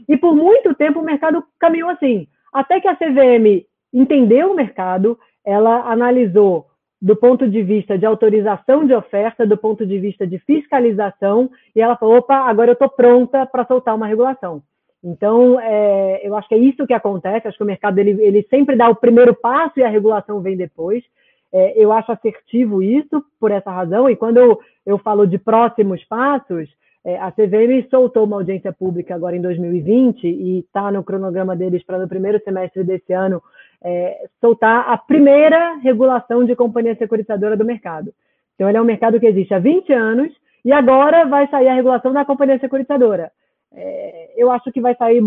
E por muito tempo o mercado caminhou assim. Até que a CVM entendeu o mercado, ela analisou do ponto de vista de autorização de oferta, do ponto de vista de fiscalização, e ela falou: opa, agora eu estou pronta para soltar uma regulação. Então, é, eu acho que é isso que acontece. Acho que o mercado ele, ele sempre dá o primeiro passo e a regulação vem depois. É, eu acho assertivo isso por essa razão. E quando eu, eu falo de próximos passos, é, a CVM soltou uma audiência pública agora em 2020 e está no cronograma deles para no primeiro semestre desse ano é, soltar a primeira regulação de companhia securitizadora do mercado. Então, ele é um mercado que existe há 20 anos e agora vai sair a regulação da companhia securitizadora. É, eu acho que vai sair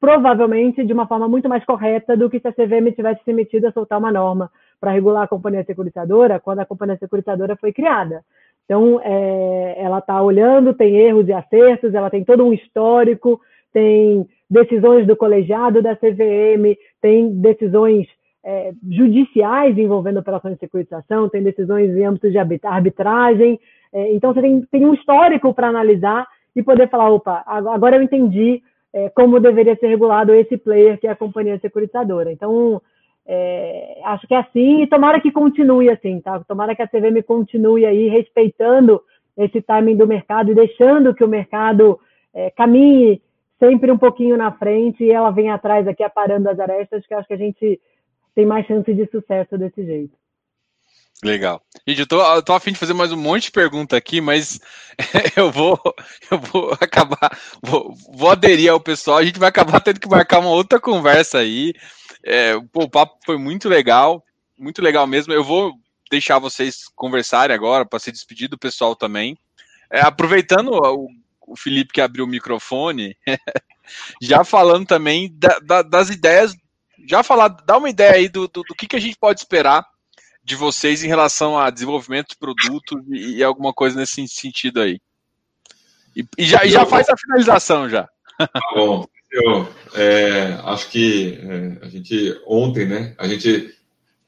provavelmente de uma forma muito mais correta do que se a CVM tivesse se metido a soltar uma norma para regular a companhia securitizadora quando a companhia securitizadora foi criada. Então, é, ela está olhando, tem erros e acertos, ela tem todo um histórico, tem decisões do colegiado da CVM, tem decisões é, judiciais envolvendo operações de securitização, tem decisões em âmbito de arbitragem. É, então, você tem, tem um histórico para analisar e poder falar: opa, agora eu entendi é, como deveria ser regulado esse player que é a companhia securitizadora. Então, é, acho que é assim, e tomara que continue assim, tá? Tomara que a CVM continue aí respeitando esse timing do mercado e deixando que o mercado é, caminhe sempre um pouquinho na frente e ela vem atrás aqui aparando as arestas, que acho que a gente tem mais chance de sucesso desse jeito. Legal. Gente, eu tô, eu tô a fim de fazer mais um monte de pergunta aqui, mas eu vou, eu vou acabar, vou, vou aderir ao pessoal, a gente vai acabar tendo que marcar uma outra conversa aí. É, pô, o papo foi muito legal, muito legal mesmo. Eu vou deixar vocês conversarem agora para se despedir do pessoal também. É, aproveitando o, o, Felipe que abriu o microfone, já falando também da, da, das ideias, já falar, dá uma ideia aí do, do, do que, que a gente pode esperar de vocês em relação a desenvolvimento de produto e, e alguma coisa nesse sentido aí. E, e já, e já faz a finalização já. Tá bom, eu é, acho que é, a gente ontem, né? A gente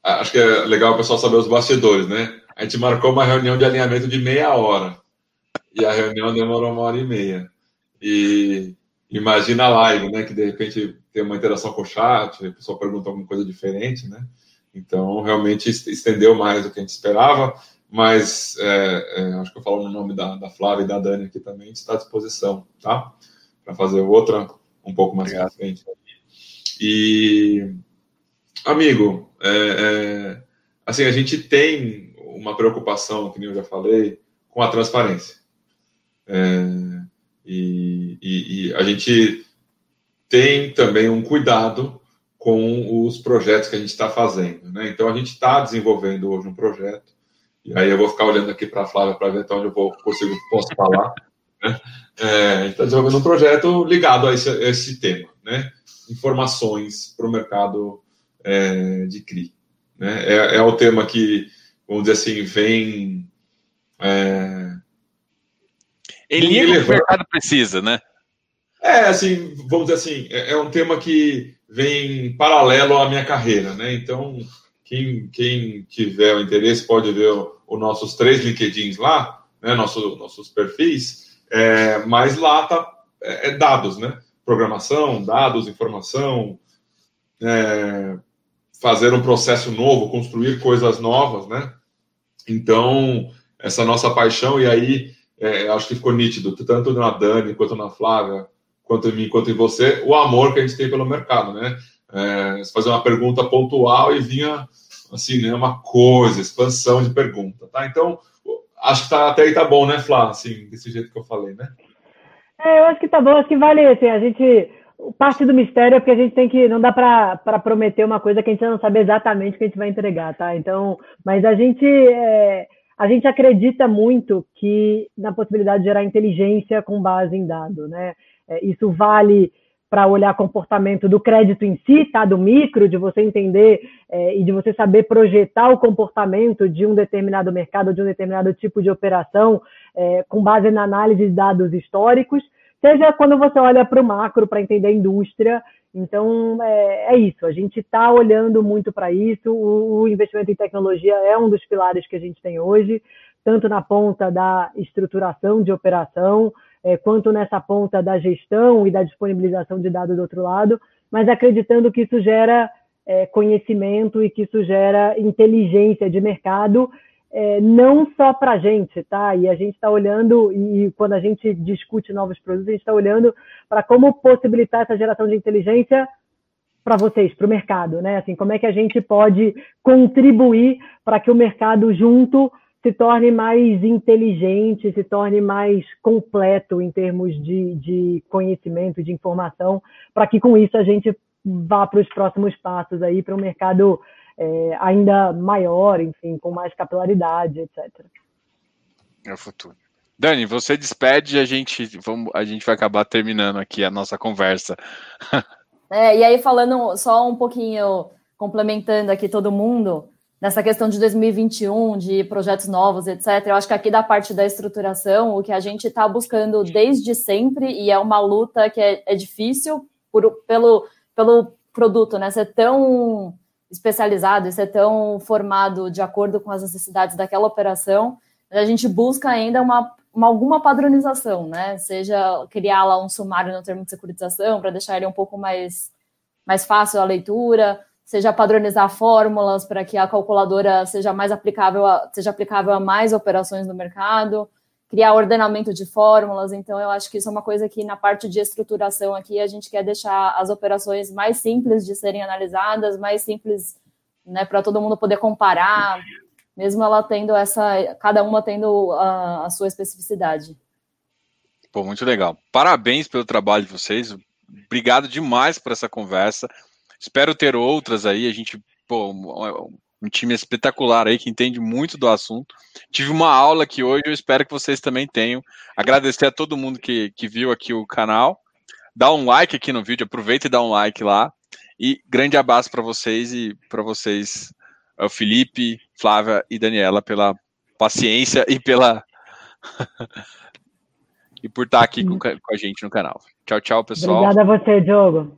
acho que é legal o pessoal saber os bastidores, né? A gente marcou uma reunião de alinhamento de meia hora e a reunião demorou uma hora e meia. E imagina a live, né? Que de repente tem uma interação com o chat, a pessoa pergunta alguma coisa diferente, né? Então, realmente estendeu mais do que a gente esperava, mas é, é, acho que eu falo no nome da, da Flávia e da Dani aqui também, está à disposição, tá? Para fazer outra um pouco mais para frente. E, amigo, é, é, assim, a gente tem uma preocupação, que nem eu já falei, com a transparência. É, e, e, e a gente tem também um cuidado com os projetos que a gente está fazendo. Né? Então, a gente está desenvolvendo hoje um projeto, e aí eu vou ficar olhando aqui para a Flávia para ver até onde eu vou, consigo, posso falar. Né? É, a gente está desenvolvendo um projeto ligado a esse, a esse tema, né? informações para o mercado é, de CRI. Né? É, é o tema que, vamos dizer assim, vem... É, em linha com o mercado precisa, né? É, assim, vamos dizer assim, é, é um tema que vem paralelo à minha carreira, né? Então, quem, quem tiver o interesse pode ver os nossos três LinkedIns lá, né? Nosso, nossos perfis, é, mas lá tá é, é dados, né? Programação, dados, informação, é, fazer um processo novo, construir coisas novas, né? Então, essa nossa paixão, e aí é, acho que ficou nítido, tanto na Dani quanto na Flávia, quanto em mim, quanto em você, o amor que a gente tem pelo mercado, né? É, fazer uma pergunta pontual e vinha, assim, né, uma coisa, expansão de pergunta, tá? Então, acho que tá, até aí tá bom, né, Flá? Assim, desse jeito que eu falei, né? É, eu acho que tá bom, acho que vale, assim, a gente... Parte do mistério é porque a gente tem que... Não dá para prometer uma coisa que a gente não sabe exatamente o que a gente vai entregar, tá? Então, mas a gente... É, a gente acredita muito que na possibilidade de gerar inteligência com base em dado, né? É, isso vale para olhar comportamento do crédito em si, tá? Do micro, de você entender é, e de você saber projetar o comportamento de um determinado mercado, de um determinado tipo de operação, é, com base na análise de dados históricos, seja quando você olha para o macro para entender a indústria. Então, é, é isso. A gente está olhando muito para isso. O, o investimento em tecnologia é um dos pilares que a gente tem hoje, tanto na ponta da estruturação de operação, é, quanto nessa ponta da gestão e da disponibilização de dados do outro lado, mas acreditando que isso gera é, conhecimento e que isso gera inteligência de mercado, é, não só para a gente, tá? E a gente está olhando, e quando a gente discute novos produtos, a gente está olhando para como possibilitar essa geração de inteligência para vocês, para o mercado, né? Assim, como é que a gente pode contribuir para que o mercado junto se torne mais inteligente, se torne mais completo em termos de, de conhecimento, de informação, para que com isso a gente vá para os próximos passos aí para um mercado é, ainda maior, enfim, com mais capilaridade, etc. É o futuro. Dani, você despede e a gente, vamos, a gente vai acabar terminando aqui a nossa conversa. É, e aí, falando só um pouquinho, complementando aqui todo mundo, nessa questão de 2021, de projetos novos, etc. Eu acho que aqui da parte da estruturação, o que a gente está buscando desde sempre, e é uma luta que é, é difícil por, pelo, pelo produto, né? Ser tão especializado, ser tão formado de acordo com as necessidades daquela operação, a gente busca ainda uma, uma alguma padronização, né? Seja criar lá um sumário no termo de securitização para deixar ele um pouco mais, mais fácil a leitura, seja padronizar fórmulas para que a calculadora seja mais aplicável a, seja aplicável a mais operações no mercado, criar ordenamento de fórmulas. Então, eu acho que isso é uma coisa que na parte de estruturação aqui a gente quer deixar as operações mais simples de serem analisadas, mais simples né, para todo mundo poder comparar, mesmo ela tendo essa, cada uma tendo a, a sua especificidade. Pô, muito legal. Parabéns pelo trabalho de vocês. Obrigado demais por essa conversa. Espero ter outras aí. A gente, pô, um time espetacular aí que entende muito do assunto. Tive uma aula aqui hoje, eu espero que vocês também tenham. Agradecer a todo mundo que, que viu aqui o canal. Dá um like aqui no vídeo, aproveita e dá um like lá. E grande abraço para vocês e para vocês, o Felipe, Flávia e Daniela, pela paciência e pela. e por estar aqui com, com, a gente no canal. Tchau, tchau, pessoal. Obrigada a você, Diogo.